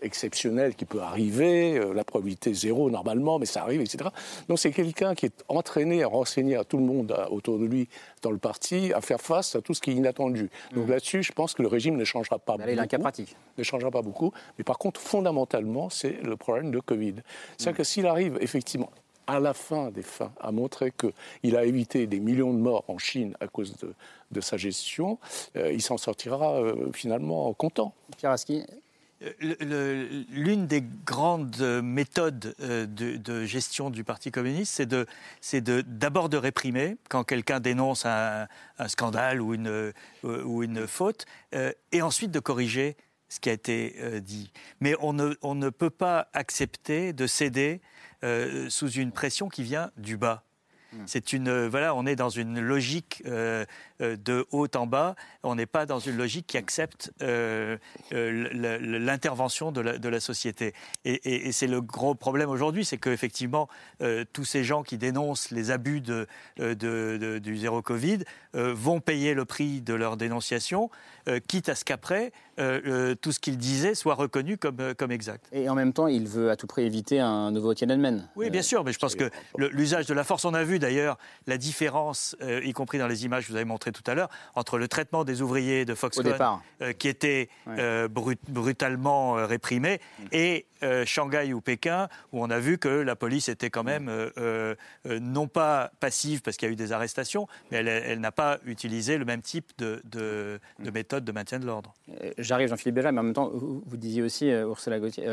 exceptionnel qui peut arriver, euh, la probabilité zéro normalement, mais ça arrive, etc. Donc c'est quelqu'un qui est entraîné à renseigner à tout le monde autour de lui dans le parti, à faire face à tout ce qui est inattendu. Donc mmh. là-dessus, je pense que le régime ne changera pas beaucoup. A un cas pratique. Ne changera pas beaucoup. Mais par contre, fondamentalement, c'est le problème de Covid. C'est-à-dire mmh. que s'il arrive effectivement à la fin des fins, à montrer qu'il a évité des millions de morts en Chine à cause de, sa gestion, euh, il s'en sortira euh, finalement content. Pierre L'une des grandes méthodes euh, de, gestion du Parti communiste, c'est d'abord de, réprimer quand quelqu'un dénonce un, scandale ou une, euh, ou une faute, euh, et ensuite de corriger ce qui a été dit. Mais on ne, on ne, peut pas accepter de céder sous une pression qui vient du bas. Hmm. C'est une voilà, on est dans une logique euh, de haut en bas. On n'est pas dans une logique qui accepte euh, euh, l'intervention de, la, société. Et, c'est le gros problème aujourd'hui, c'est qu'effectivement, tous ces gens qui dénoncent les abus de, du zéro Covid vont payer le prix de leur dénonciation, quitte à ce qu'après, tout ce qu'ils disaient soit reconnu comme, comme exact. Et en même temps, il veut à tout prix éviter un nouveau Tiananmen. Oui, bien sûr, mais je pense que l'usage de la force, on a vu d'ailleurs la différence, y compris dans les images que vous avez montrées tout à l'heure, entre le traitement des ouvriers de Foxconn, euh, qui était euh, brutalement euh, réprimé, et Shanghai ou Pékin, où on a vu que la police était quand même non pas passive parce qu'il y a eu des arrestations, mais elle, n'a pas utilisé le même type de, de, méthode de maintien de l'ordre. J'arrive, Jean-Philippe Béja, mais en même temps, vous, disiez aussi, Ursula Gauthier,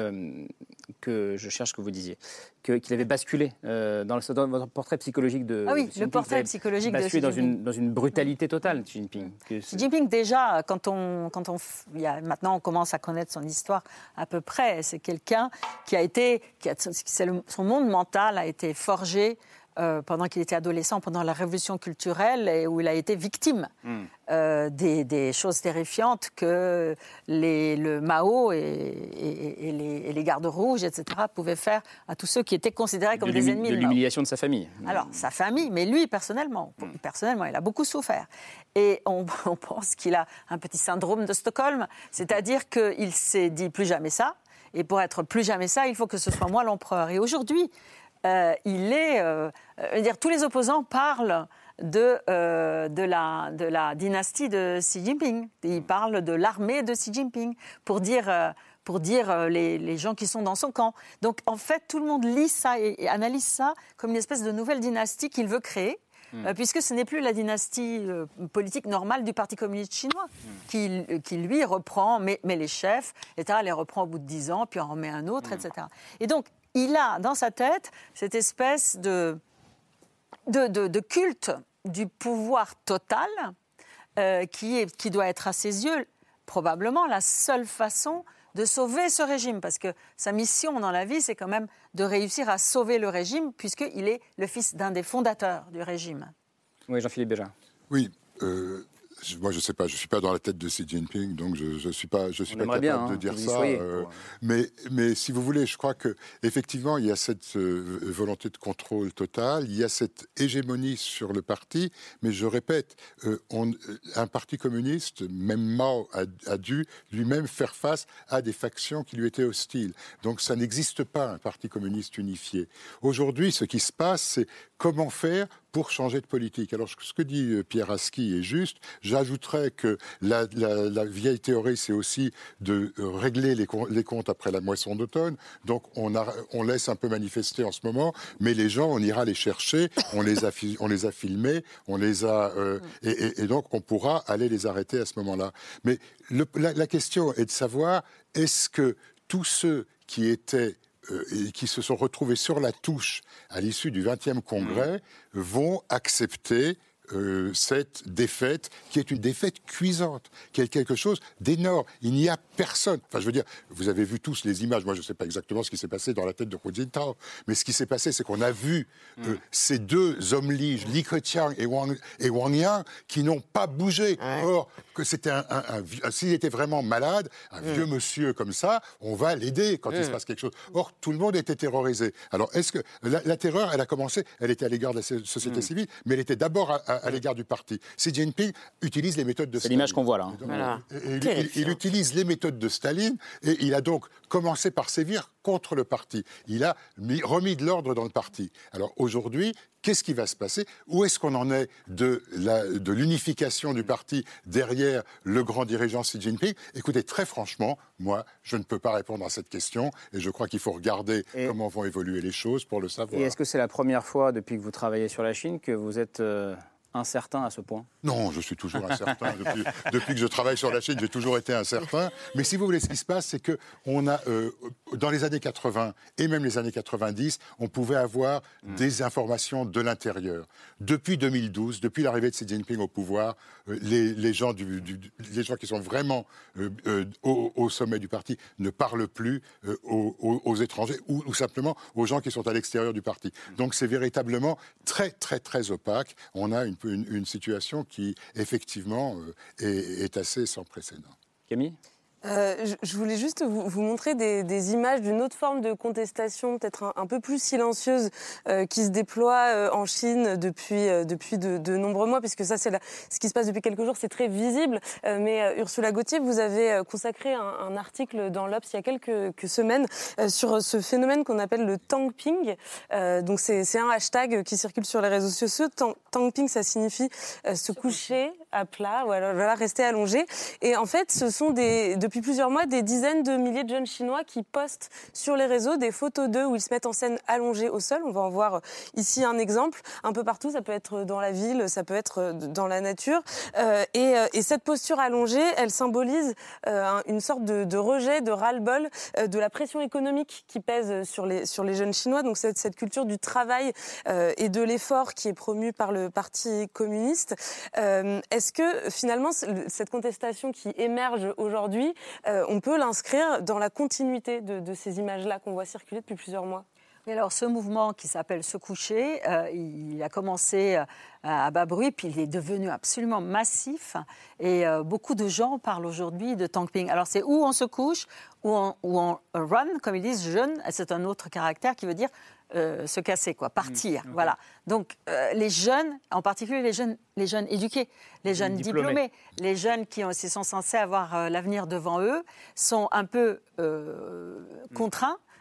que je cherche ce que vous disiez, qu'il avait basculé dans, le, dans, votre portrait psychologique de. Ah oui, le portrait psychologique de Xi dans une, dans une brutalité totale, Xi Jinping. Xi Jinping, déjà, quand on, quand on, il y a, maintenant on commence à connaître son histoire à peu près, c'est quelqu'un qui a été, qui a, son monde mental a été forgé euh, pendant qu'il était adolescent, pendant la révolution culturelle, et où il a été victime hmm. euh, des, choses terrifiantes que les, le Mao et, les, gardes rouges, etc., pouvaient faire à tous ceux qui étaient considérés comme des ennemis. De l'humiliation de sa famille. Alors, sa famille, mais lui, personnellement, hmm. personnellement, il a beaucoup souffert. Et on, [LAUGHS] on pense qu'il a un petit syndrome de Stockholm, c'est-à-dire qu'il s'est dit plus jamais ça. Et pour être plus jamais ça, il faut que ce soit moi l'empereur. Et aujourd'hui, euh, il est. Euh, dire, tous les opposants parlent de, de, la, de la dynastie de Xi Jinping. Ils parlent de l'armée de Xi Jinping pour dire pour dire les, les, gens qui sont dans son camp. Donc en fait, tout le monde lit ça et, analyse ça comme une espèce de nouvelle dynastie qu'il veut créer. Hmm. puisque ce n'est plus la dynastie politique normale du Parti communiste chinois, qui, qui, lui reprend, mais, mais les chefs, etc., les reprend au bout de dix ans, puis en remet un autre, hmm. etc. Et donc, il a dans sa tête cette espèce de, de, culte du pouvoir total euh, qui, est, qui doit être à ses yeux probablement la seule façon de sauver ce régime, parce que sa mission dans la vie, c'est quand même de réussir à sauver le régime, puisqu'il est le fils d'un des fondateurs du régime. Oui, Jean-Philippe Béja. Oui, euh, moi, je sais pas, je suis pas dans la tête de Xi Jinping, donc je, je suis pas, je suis pas capable de hein, dire ça. Euh, mais, mais si vous voulez, je crois que effectivement, il y a cette euh, volonté de contrôle total, il y a cette hégémonie sur le parti. Mais je répète, euh, on, un parti communiste, même Mao a, a dû lui-même faire face à des factions qui lui étaient hostiles. Donc, ça n'existe pas un parti communiste unifié. Aujourd'hui, ce qui se passe, c'est comment faire pour changer de politique. Alors, ce que dit euh, Pierre Aski est juste. J'ajouterais que la, vieille théorie, c'est aussi de euh, régler les, comptes après la moisson d'automne. Donc, on, laisse un peu manifester en ce moment, mais les gens, on ira les chercher, on les a, filmés, on les a, euh, et, donc on pourra aller les arrêter à ce moment-là. Mais la, question est de savoir est-ce que tous ceux qui étaient et qui se sont retrouvés sur la touche à l'issue du 20e congrès mmh. vont accepter euh, cette défaite, qui est une défaite cuisante, qui est quelque chose d'énorme. Il n'y a personne. Enfin, je veux dire, vous avez vu tous les images. Moi, je ne sais pas exactement ce qui s'est passé dans la tête de Hu Jintao, mais ce qui s'est passé, c'est qu'on a vu euh, mm. ces deux hommes liges, Li Keqiang et Wang, et Wang Yang, qui n'ont pas bougé. Or, que c'était un, s'il était vraiment malade, un mm. vieux monsieur comme ça, on va l'aider quand il se mm. passe quelque chose. Or, tout le monde était terrorisé. Alors, est-ce que la, terreur, elle a commencé, elle était à l'égard de la société civile, mais elle était d'abord à à l'égard du parti. Xi Jinping utilise les méthodes de Staline. C'est l'image qu'on voit là. Hein. il, utilise les méthodes de Staline et il a donc commencé par sévir contre le parti. Il a remis de l'ordre dans le parti. Alors aujourd'hui, qu'est-ce qui va se passer? Où est-ce qu'on en est de l'unification du parti derrière le grand dirigeant Xi Jinping? Écoutez, très franchement, moi, je ne peux pas répondre à cette question et je crois qu'il faut regarder comment vont évoluer les choses pour le savoir. Et est-ce que c'est la première fois depuis que vous travaillez sur la Chine que vous êtes... Euh, incertain à ce point Non, je suis toujours incertain. [LAUGHS] depuis, que je travaille sur la Chine, j'ai toujours été incertain. Mais si vous voulez, ce qui se passe, c'est que on a, euh, dans les années 80 et même les années 90, on pouvait avoir hmm. des informations de l'intérieur. Depuis 2012, depuis l'arrivée de Xi Jinping au pouvoir, euh, les, gens du, les gens qui sont vraiment euh, au, sommet du parti ne parlent plus aux, étrangers ou, ou, simplement aux gens qui sont à l'extérieur du parti. Hmm. Donc c'est véritablement très, très, très opaque. On a une une, situation qui, effectivement, euh, est, assez sans précédent. Camille? Euh, je voulais juste vous, montrer des, images d'une autre forme de contestation, peut-être un, peu plus silencieuse, euh, qui se déploie euh, en Chine depuis, depuis de, nombreux mois, puisque ça, c'est ce qui se passe depuis quelques jours, c'est très visible. mais Ursula Gauthier, vous avez consacré un, article dans l'Obs il y a quelques, semaines sur ce phénomène qu'on appelle le tangping. donc c'est un hashtag qui circule sur les réseaux sociaux. tangping, ça signifie se coucher à plat, voilà, voilà, rester allongé. Et en fait, ce sont des depuis plusieurs mois des dizaines de milliers de jeunes Chinois qui postent sur les réseaux des photos d'eux où ils se mettent en scène allongés au sol. On va en voir ici un exemple. Un peu partout, ça peut être dans la ville, ça peut être dans la nature. Euh, et, euh, et, cette posture allongée, elle symbolise euh, une sorte de, rejet, de ras-le-bol euh, de la pression économique qui pèse sur les, sur les jeunes Chinois. Donc cette, cette culture du travail euh, et de l'effort qui est promue par le Parti communiste. Est-ce que finalement cette contestation qui émerge aujourd'hui euh, on peut l'inscrire dans la continuité de, ces images-là qu'on voit circuler depuis plusieurs mois? Alors ce mouvement qui s'appelle Se coucher, euh, il a commencé euh, à bas bruit, puis il est devenu absolument massif. Et euh, beaucoup de gens parlent aujourd'hui de tankping. Alors c'est où on se couche, ou on, on run, comme ils disent, jeune, c'est un autre caractère qui veut dire se casser, quoi, partir. Mmh, voilà. Donc les jeunes, en particulier les jeunes, les jeunes éduqués, les jeunes diplômés. les jeunes qui sont censés avoir l'avenir devant eux, sont un peu mmh.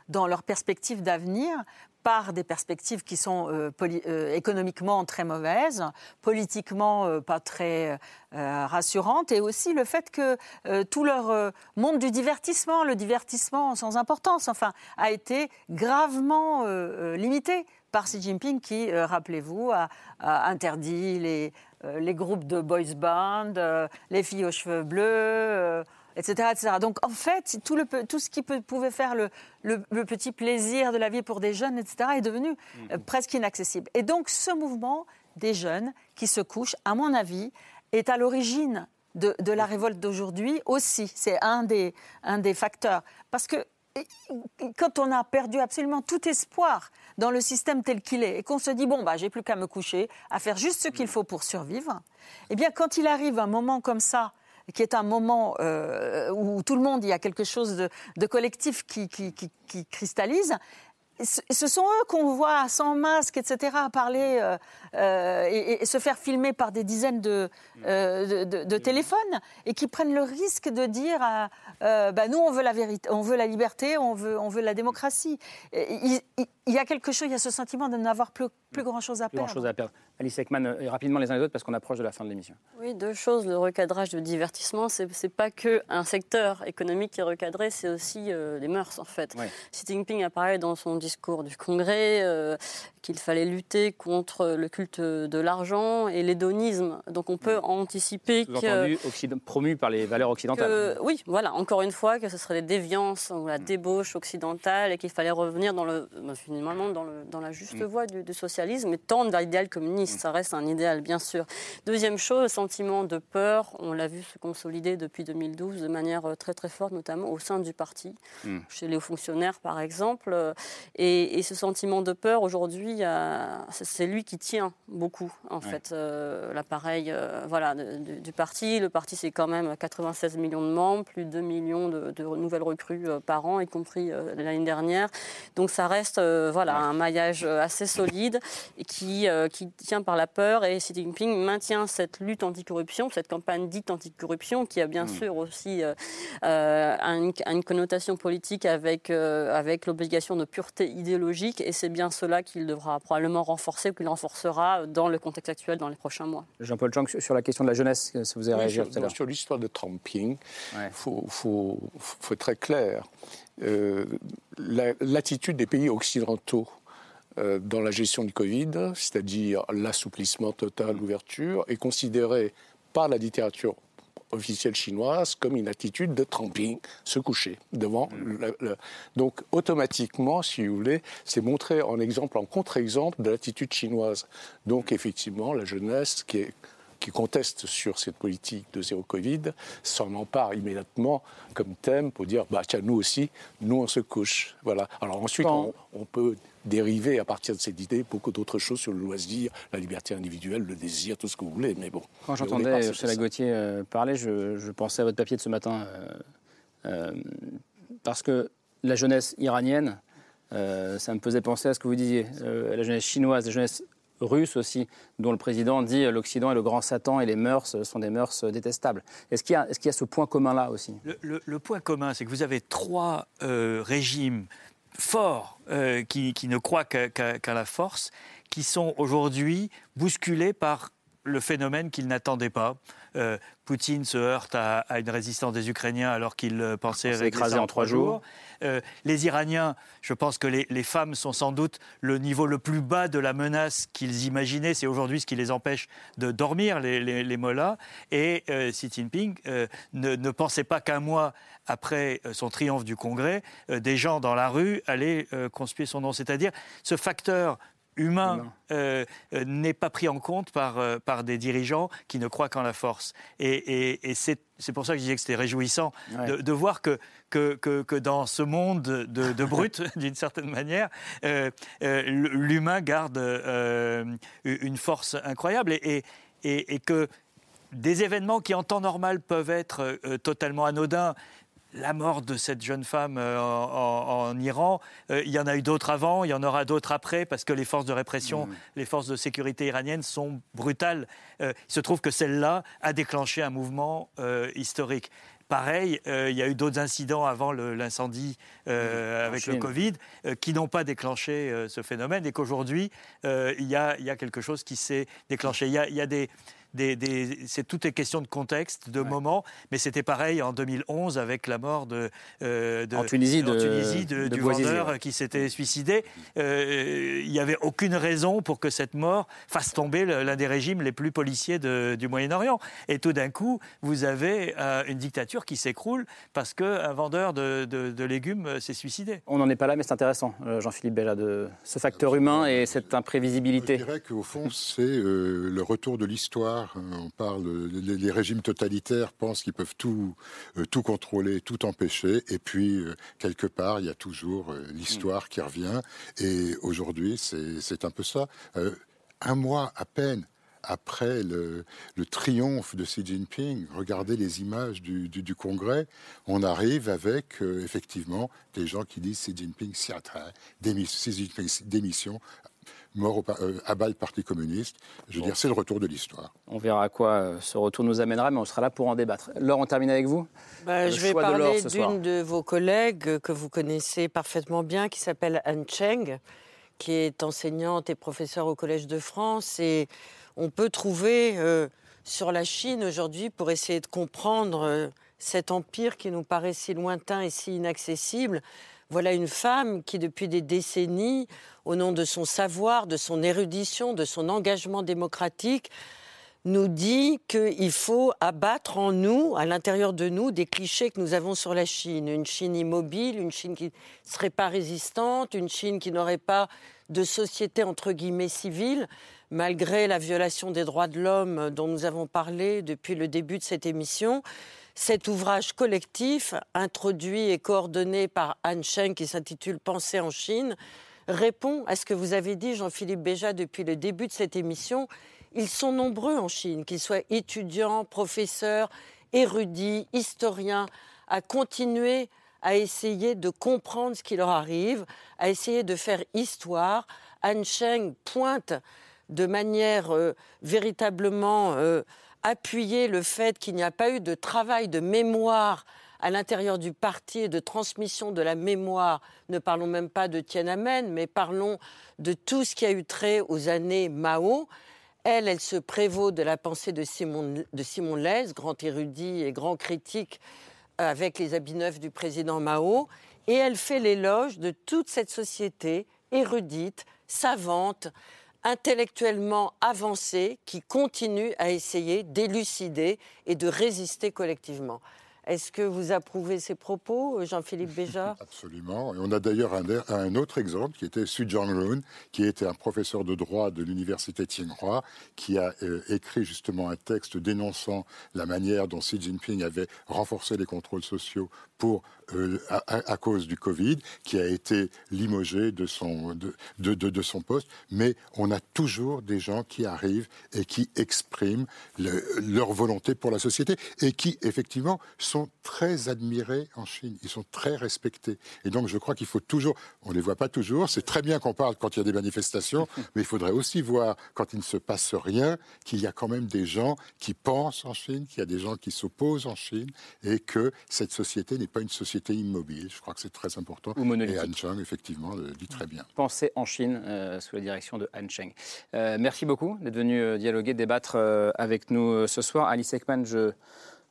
Dans leurs perspectives d'avenir par des perspectives qui sont euh, euh, économiquement très mauvaises, politiquement euh, pas très rassurantes, et aussi le fait que tout leur monde du divertissement, le divertissement sans importance, enfin, a été gravement limité par Xi Jinping qui, rappelez-vous, a, interdit les, les groupes de boys band, les filles aux cheveux bleus etc., Donc en fait, tout, le, tout ce qui peut, pouvait faire le, le, petit plaisir de la vie pour des jeunes, etc., est devenu euh, mhm. presque inaccessible. Et donc ce mouvement des jeunes qui se couchent, à mon avis, est à l'origine de, de, la révolte d'aujourd'hui aussi. C'est un des, un des facteurs. Parce que quand on a perdu absolument tout espoir dans le système tel qu'il est et qu'on se dit bon bah j'ai plus qu'à me coucher, à faire juste ce qu'il faut pour survivre, eh bien quand il arrive un moment comme ça qui est un moment euh, où tout le monde, il y a quelque chose de, collectif qui, qui, cristallise. Ce sont eux qu'on voit sans masque, etc., parler euh, euh, et, se faire filmer par des dizaines de, de, téléphones et qui prennent le risque de dire bah, nous, on veut la vérité, on veut la liberté, on veut, on veut la démocratie. Il, il, y a quelque chose, il y a ce sentiment de n'avoir plus, plus grand-chose à perdre. Grand chose à perdre. Alice Ekman, euh, rapidement les uns les autres parce qu'on approche de la fin de l'émission. Oui, deux choses. Le recadrage de divertissement, c'est n'est pas que un secteur économique qui est recadré, c'est aussi euh, les mœurs en fait. Xi Jinping a parlé dans son discours du Congrès euh, qu'il fallait lutter contre le culte de l'argent et l'hédonisme. Donc on peut anticiper que promu par les valeurs occidentales. oui, voilà. Encore une fois, que ce serait des déviances ou la mm. débauche occidentale et qu'il fallait revenir dans le, finalement dans, le, dans la juste mm. voie du, du socialisme et tendre vers l'idéal communiste ça reste un idéal, bien sûr. Deuxième chose, le sentiment de peur, on l'a vu se consolider depuis 2012 de manière euh, très très forte, notamment au sein du parti, hmm. chez les hauts fonctionnaires par exemple. Et, ce sentiment de peur, aujourd'hui, c'est lui qui tient beaucoup, en fait, euh, l'appareil euh, voilà, du parti. Le parti, c'est quand même 96 millions de membres, plus de 2 millions de, nouvelles recrues par an, y compris l'année dernière. Donc ça reste voilà, un maillage assez solide et qui, qui tient par la peur et Xi Jinping maintient cette lutte anticorruption, cette campagne dite anticorruption qui a bien mm. sûr aussi euh, euh, une, connotation politique avec, euh, avec l'obligation de pureté idéologique et c'est bien cela qu'il devra probablement renforcer ou qu'il renforcera dans le contexte actuel dans les prochains mois. Jean-Paul Chang, sur la question de la jeunesse, ça vous avez réagi sur, sur l'histoire de Trumping, il faut, faut, faut, être très clair. L'attitude des pays occidentaux dans la gestion du Covid, c'est-à-dire l'assouplissement total, l'ouverture, est considéré par la littérature officielle chinoise comme une attitude de tramping, se coucher devant. Mm. Donc automatiquement, si vous voulez, c'est montré en exemple, en contre-exemple de l'attitude chinoise. Donc effectivement, la jeunesse qui est qui conteste sur cette politique de zéro Covid s'en empare immédiatement comme thème pour dire bah tiens nous aussi nous on se couche. Voilà. Alors ensuite on, peut dériver à partir de cette idée beaucoup d'autres choses sur le loisir la liberté individuelle le désir tout ce que vous voulez mais bon. Quand j'entendais Chéla Gauthier euh, parler je, pensais à votre papier de ce matin euh, euh, parce que la jeunesse iranienne ça me faisait penser à ce que vous disiez la jeunesse chinoise la jeunesse russe aussi, dont le président dit euh, l'Occident est le grand Satan et les mœurs sont des mœurs détestables. Est-ce qu'il y, a ce point commun-là aussi? Le, point commun, c'est que vous avez trois euh, régimes forts euh, qui, ne croient qu'à la force, qui sont aujourd'hui bousculés par le phénomène qu'ils n'attendaient pas. Poutine se heurte à, une résistance des Ukrainiens alors qu'il pensait écraser en trois jours. Euh, les Iraniens, je pense que les, femmes sont sans doute le niveau le plus bas de la menace qu'ils imaginaient. C'est aujourd'hui ce qui les empêche de dormir, les, les, mollahs. Et euh, Xi Jinping euh, ne, pensait pas qu'un mois après son triomphe du Congrès, des gens dans la rue allaient conspuer son nom. C'est-à-dire ce facteur humain, euh, euh, n'est pas pris en compte par, euh, par des dirigeants qui ne croient qu'en la force. Et, c'est pour ça que je disais que c'était réjouissant de, voir que, que, que, dans ce monde de, de [LAUGHS] brut, [LAUGHS] d'une certaine manière, l'humain garde une force incroyable. Et, et, et, que des événements qui en temps normal peuvent être totalement anodins, la mort de cette jeune femme euh, en, Iran, euh, il y en a eu d'autres avant, il y en aura d'autres après, parce que les forces de répression, mm. les forces de sécurité iraniennes sont brutales. Euh, il se trouve que celle-là a déclenché un mouvement historique. Pareil, il y a eu d'autres incidents avant l'incendie mm. avec le Covid qui n'ont pas déclenché ce phénomène et qu'aujourd'hui, il y, a quelque chose qui s'est déclenché. Il y a, des, c'est toutes les questions de contexte, de moment, mais c'était pareil en 2011 avec la mort de, euh, en Tunisie, du vendeur qui s'était suicidé. Euh, il n'y avait aucune raison pour que cette mort fasse tomber l'un des régimes les plus policiers du Moyen-Orient. Et tout d'un coup, vous avez euh, une dictature qui s'écroule parce qu'un vendeur de, légumes s'est suicidé. On n'en est pas là, mais c'est intéressant, Jean-Philippe Béja, de ce facteur humain et cette imprévisibilité. Je dirais qu'au fond, c'est le retour de l'histoire euh, on parle, les, régimes totalitaires pensent qu'ils peuvent tout, euh, tout contrôler, tout empêcher. Et puis, euh, quelque part, il y a toujours l'histoire qui revient. Et aujourd'hui, c'est un peu ça. un mois à peine après le, triomphe de Xi Jinping, regardez les images du, Congrès, on arrive avec effectivement des gens qui disent Xi Jinping, démission, mort euh, à bas le Parti communiste. Je veux dire, c'est le retour de l'histoire. On verra à quoi euh, ce retour nous amènera, mais on sera là pour en débattre. Laure, on termine avec vous bah, Je vais parler d'une de vos collègues que vous connaissez parfaitement bien, qui s'appelle Anne Cheng, qui est enseignante et professeure au Collège de France. Et on peut trouver euh, sur la Chine aujourd'hui, pour essayer de comprendre cet empire qui nous paraît si lointain et si inaccessible, voilà une femme qui, depuis des décennies, au nom de son savoir, de son érudition, de son engagement démocratique, nous dit qu'il faut abattre en nous, à l'intérieur de nous, des clichés que nous avons sur la Chine. Une Chine immobile, une Chine qui ne serait pas résistante, une Chine qui n'aurait pas de société entre guillemets civile, malgré la violation des droits de l'homme dont nous avons parlé depuis le début de cette émission. Cet ouvrage collectif, introduit et coordonné par Anne Cheng, qui s'intitule Penser en Chine, répond à ce que vous avez dit, Jean-Philippe Béja, depuis le début de cette émission. Ils sont nombreux en Chine, qu'ils soient étudiants, professeurs, érudits, historiens, à continuer à essayer de comprendre ce qui leur arrive, à essayer de faire histoire. Anne Cheng pointe de manière euh, véritablement euh, appuyer le fait qu'il n'y a pas eu de travail de mémoire à l'intérieur du parti et de transmission de la mémoire. Ne parlons même pas de Tiananmen, mais parlons de tout ce qui a eu trait aux années Mao. Elle, elle se prévaut de la pensée de Simon, de Simon Leys, grand érudit et grand critique avec les habits neufs du président Mao, et elle fait l'éloge de toute cette société érudite, savante, intellectuellement avancé qui continue à essayer d'élucider et de résister collectivement. Est-ce que vous approuvez ces propos, Jean-Philippe Béja [LAUGHS] Absolument. Et on a d'ailleurs un, autre exemple qui était Su Run, qui était un professeur de droit de l'université Tsinghua, qui a euh, écrit justement un texte dénonçant la manière dont Xi Jinping avait renforcé les contrôles sociaux pour, euh, à, cause du Covid, qui a été limogé de son, de, de, de, son poste. Mais on a toujours des gens qui arrivent et qui expriment leur volonté pour la société et qui, effectivement, sont très admirés en Chine. Ils sont très respectés. Et donc, je crois qu'il faut toujours, on ne les voit pas toujours, c'est très bien qu'on parle quand il y a des manifestations, [LAUGHS] mais il faudrait aussi voir, quand il ne se passe rien, qu'il y a quand même des gens qui pensent en Chine, qu'il y a des gens qui s'opposent en Chine, et que cette société n'est pas une société immobile. Je crois que c'est très important. Ou. Et Han Cheng, effectivement, le dit très bien. Pensez en Chine, euh, sous la direction de Han Cheng. Euh, merci beaucoup d'être venu euh, dialoguer, débattre avec nous ce soir. Alice Ekman, je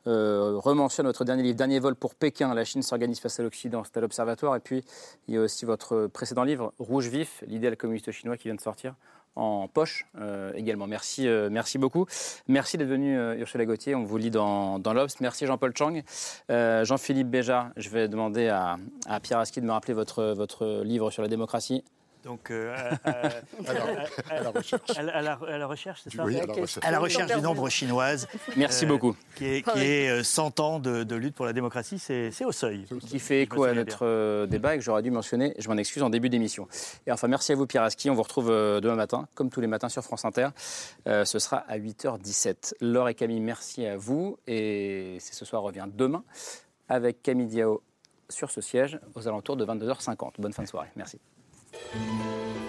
rementionne votre dernier livre, Dernier vol pour Pékin, la Chine s'organise face à l'Occident, c'est à l'Observatoire. Et puis, il y a aussi votre précédent livre, Rouge vif, l'idéal communiste chinois qui vient de sortir en poche euh, également. Merci, euh, merci beaucoup. Merci d'être venu, euh, Ursula Gauthier. On vous lit dans, dans l'Obs. Merci Jean-Paul Chang. Jean-Philippe Béja, je vais demander à, Pierre Aski de me rappeler votre, votre livre sur la démocratie. Donc, [LAUGHS] à, la recherche. À la, recherche, c'est ça oui, à, la recherche. à la recherche du nombre chinoise. Merci beaucoup. Qui est, qui est 100 ans de, lutte pour la démocratie, c'est au seuil. Qui fait écho à notre débat et que j'aurais dû mentionner, je m'en excuse, en début d'émission. Et enfin, merci à vous, Pierre Aski. On vous retrouve demain matin, comme tous les matins sur France Inter. ce sera à 8h17. Laure et Camille, merci à vous. Et c'est ce soir revient demain avec Camille Diao sur ce siège aux alentours de 22h50. Bonne fin de soirée. Merci. Thank you.